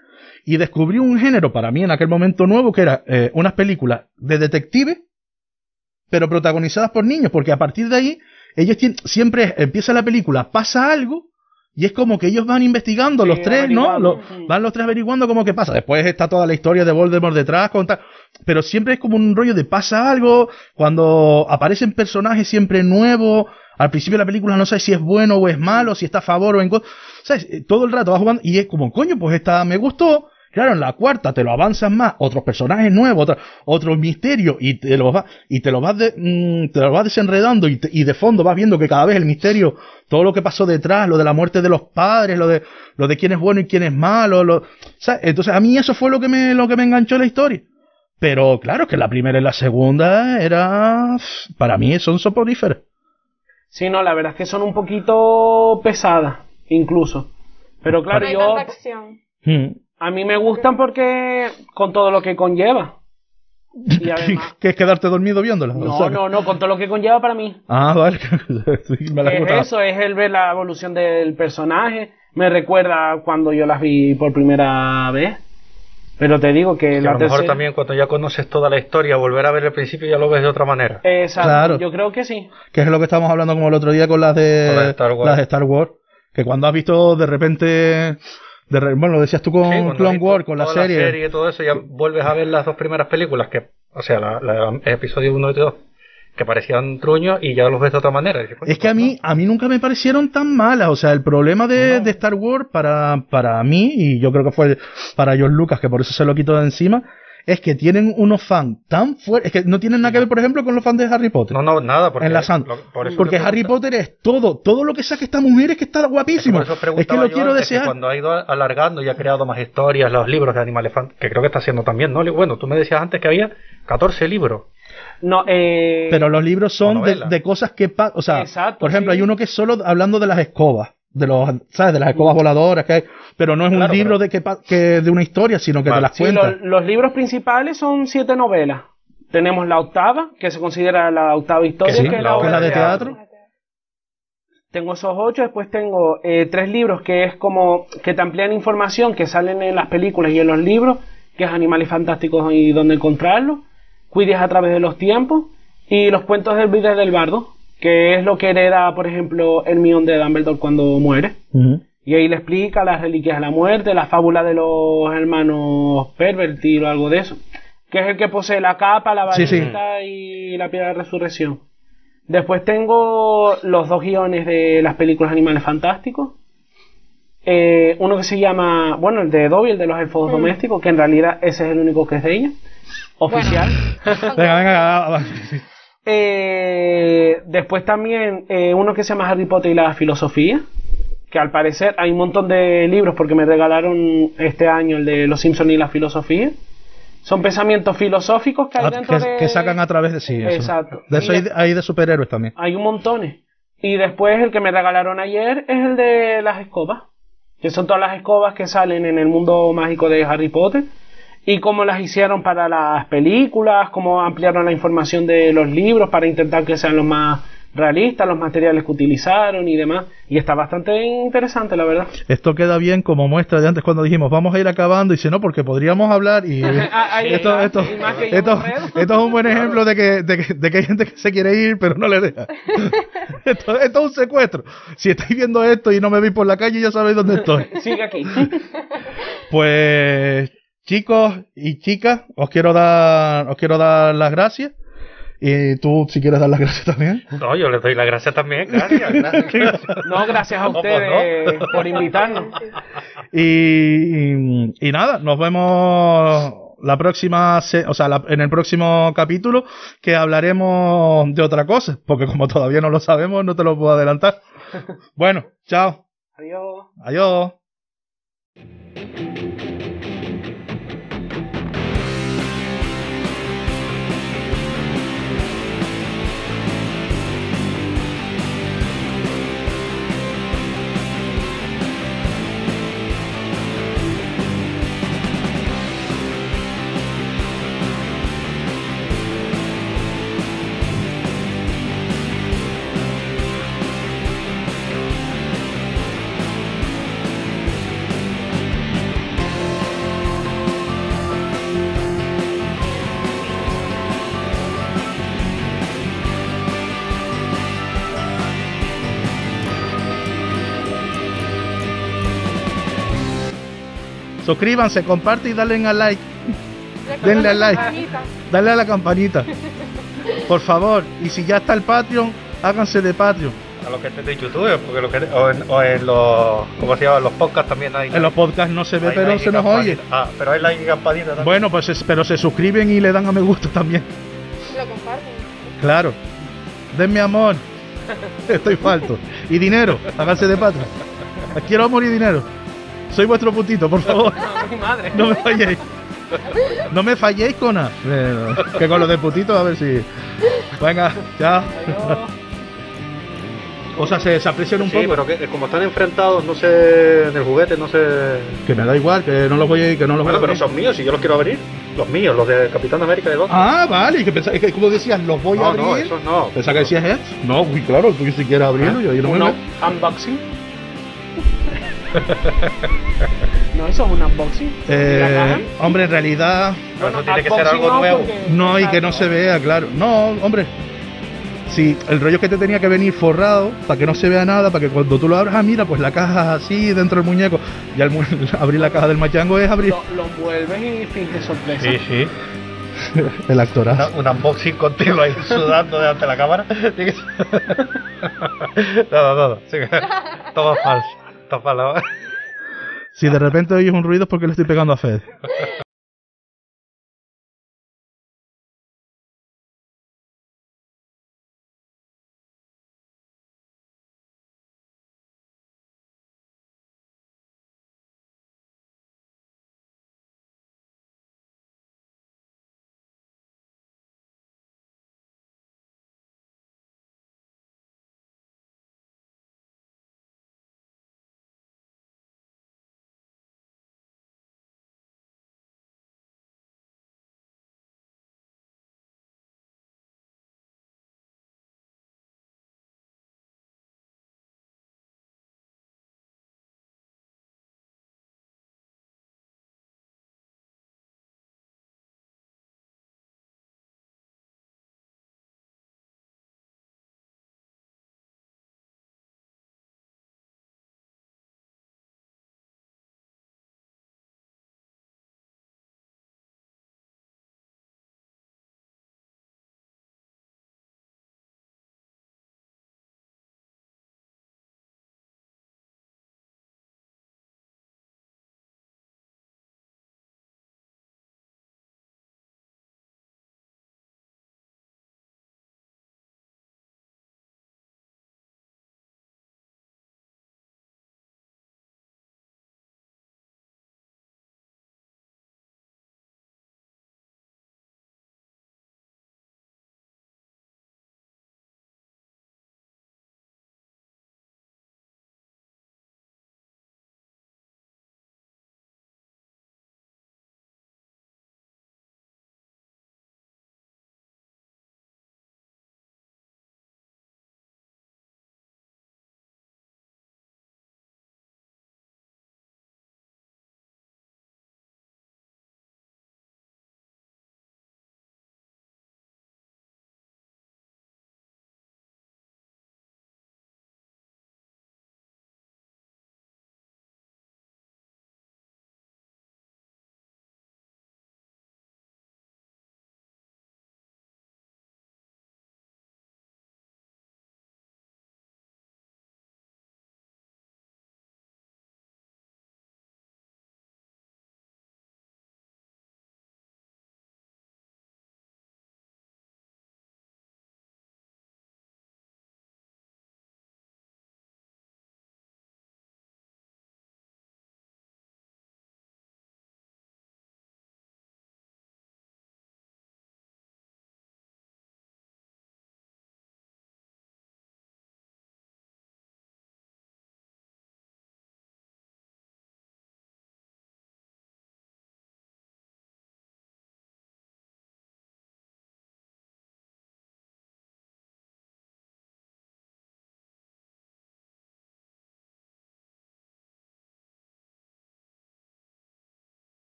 y descubrí un género para mí en aquel momento nuevo que era eh, unas películas de detective, pero protagonizadas por niños, porque a partir de ahí, ellos siempre empieza la película, pasa algo, y es como que ellos van investigando
Sí,
los tres, ¿no? van los tres averiguando cómo que pasa. Después está toda la historia de Voldemort detrás, con tal- pero siempre es como un rollo de pasa algo, cuando aparecen personajes siempre nuevos, al principio de la película no sabes si es bueno o es malo, si está a favor o en contra, ¿sabes? Eh, Todo el rato vas jugando y es como, coño, pues esta me gustó, Claro, en la cuarta te lo avanzas más, otros personajes nuevos, otra- otro misterio, y te lo vas, y te lo vas, de- mm, te lo vas desenredando, y, te- y de fondo vas viendo que cada vez el misterio, todo lo que pasó detrás, lo de la muerte de los padres, lo de, lo de quién es bueno y quién es malo, lo, ¿sabes? Entonces a mí eso fue lo que me, lo que me enganchó en la historia. Pero claro, que la primera y la segunda era. Para mí son soporíferas.
Sí, no, la verdad es que son un poquito pesadas, incluso. Pero claro, yo.
tanta acción.
A mí me gustan porque. con todo lo que conlleva. [LAUGHS] Y además.
que es quedarte dormido viéndola.
No, no, no, con todo lo que conlleva para mí.
Ah, vale. [LAUGHS] Me la
Es eso, es el ver la evolución del personaje. Me recuerda cuando yo las vi por primera vez. Pero te digo que
Que a
la
lo mejor
tercera-
también cuando ya conoces toda la historia, volver a ver el principio ya lo ves de otra manera.
Exacto,
Claro.
yo creo que sí.
Que es lo que estábamos hablando como el otro día con las de,
Con las de Star Wars.
las de Star Wars. Que cuando has visto de repente. De bueno, lo decías tú con
Sí,
Clone Wars, con la
toda
serie.
y todo eso, ya vuelves a ver las dos primeras películas, que, o sea, la, la- el episodio 1 y 2, que parecían truños y ya los ves de otra manera. Dices,
Es que a
pues
mí, a mí nunca me parecieron tan malas. O sea, el problema de,
No.
de Star Wars para, para mí, y yo creo que fue para George Lucas, que por eso se lo quitó de encima, es que tienen unos fans tan fuertes. Es que no tienen nada que ver, por ejemplo, con los fans de Harry Potter.
No, no, nada, porque, lo- por eso
porque Harry Potter es todo, todo lo que saque esta mujer es que está guapísimo.
Por eso
Es que lo
yo
quiero
que
desear.
Cuando ha ido alargando y ha creado más historias, los libros de Animal Elefant, que creo que está haciendo también, ¿no? Bueno, tú me decías antes que había 14 libros.
No, eh,
Pero los libros son de, cosas que o sea,
Exacto,
por ejemplo,
sí.
hay uno que es solo hablando de las escobas, de los, ¿sabes? De las escobas voladoras que hay, pero no es un libro
pero-
de que, de una historia, sino que
Vale.
te las
sí,
cuenta.
los, los libros principales son siete novelas. Tenemos la octava, que se considera la octava historia,
Que sí,
que es
la
la
de teatro.
Tengo esos ocho, después tengo eh, tres libros que es como que te amplían información que salen en las películas y en los libros, que es Animales Fantásticos y dónde encontrarlos, Cuides a través de los tiempos y los cuentos del Vides del Bardo, que es lo que hereda, por ejemplo, el mión de Dumbledore cuando muere. Y ahí le explica las reliquias de la muerte, la fábula de los hermanos Pervertir o algo de eso. Que es el que posee la capa, la
Sí, sí.
varita y la piedra de resurrección. Después tengo los dos guiones de las películas Animales Fantásticos. Eh, uno que se llama, bueno, el de Dobby, el de los elfos domésticos, que en realidad ese es el único que es de ella. Oficial. [LAUGHS]
Venga, venga, va, va.
Eh, después también eh, uno que se llama Harry Potter y la filosofía, que al parecer hay un montón de libros porque me regalaron este año el de Los Simpson y la filosofía. Son pensamientos filosóficos que hay
Ah,
dentro
que,
de...
que sacan a través de sí. eso.
Exacto.
De eso hay, de superhéroes también.
Hay un montones. Y después el que me regalaron ayer es el de las escobas. Que son todas las escobas que salen en el mundo mágico de Harry Potter. Y cómo las hicieron para las películas, cómo ampliaron la información de los libros para intentar que sean los más realistas, los materiales que utilizaron y demás. Y está bastante interesante, la verdad.
Esto queda bien como muestra de antes cuando dijimos vamos a ir acabando y dice no porque podríamos hablar y [LAUGHS] [LAUGHS] esto, esto, [LAUGHS] esto, es un buen ejemplo de que, de, que, de que hay gente que se quiere ir pero no le deja. Esto, esto es un secuestro. Si estáis viendo esto y no me veis por la calle ya sabéis dónde estoy.
Sigue aquí.
Pues chicos y chicas, os quiero dar, os quiero dar las gracias. Y tú, si quieres dar las gracias también.
No, yo les doy las gracias también, gracias. [LAUGHS] [LAUGHS] gracias.
No, gracias a
No, pues
ustedes por invitarnos.
Y, y, y nada, nos vemos la próxima, o sea, la- en el próximo capítulo que hablaremos de otra cosa, porque como todavía no lo sabemos, no te lo puedo adelantar. [LAUGHS] Bueno, chao,
Adiós.
adiós. Suscríbanse, comparten y dale al like. Denle al like. Dale a la campanita. Por favor. Y si ya está el Patreon, háganse de Patreon.
A los que estén de YouTube, porque lo que, o, en, o en los, ¿cómo se llama? Los podcasts también hay.
En los podcasts no se ve,
hay
pero se nos oye.
Ah, pero hay like y campanita también.
Bueno, pues es- pero se suscriben y le dan a me gusta también.
Lo comparten.
Claro. Denme amor. [LAUGHS] Estoy falto. Y dinero. Háganse de Patreon. Quiero amor y dinero. Soy vuestro putito, por favor. [LAUGHS]
Mi madre.
No me vayáis. No me falléis con nada. Eh, Que con los de putito a ver si. Venga, ya. O sea, se, se aprecian un
Sí,
poco.
pero que, como están enfrentados, no sé, en el juguete, no sé...
Que me da igual, que no los voy a, que no los
Bueno,
voy a
pero
abrir.
son míos, si yo los quiero abrir. Los míos, los de Capitán América de Loki.
Ah, vale, y que pensaba, que como decías, los voy a
no,
abrir.
no, esos no.
Pensaba que decías estos. No, uy, claro, tú si quieres abrirlo, yo ahí no me
Uno,
meto.
unboxing. No, eso es un unboxing. ¿La
Eh, hombre, en realidad.
Bueno, tiene que ser algo
no,
nuevo.
No, y que no se vea, claro. No, hombre. Sí, el rollo es que te tenía que venir forrado para que no se vea nada, para que cuando tú lo abras, ah, mira, pues la caja así dentro del muñeco. Ya el mu- [LAUGHS] abrir la caja del machango es abrir
Lo, lo envuelves y finges sorpresa.
Sí, sí. [LAUGHS]
el actorazo.
Una- un unboxing contigo ahí sudando delante de la cámara. [LAUGHS] No, no, no. sí que- Todo falso.
Si de repente oyes un ruido es porque le estoy pegando a Fed. [LAUGHS]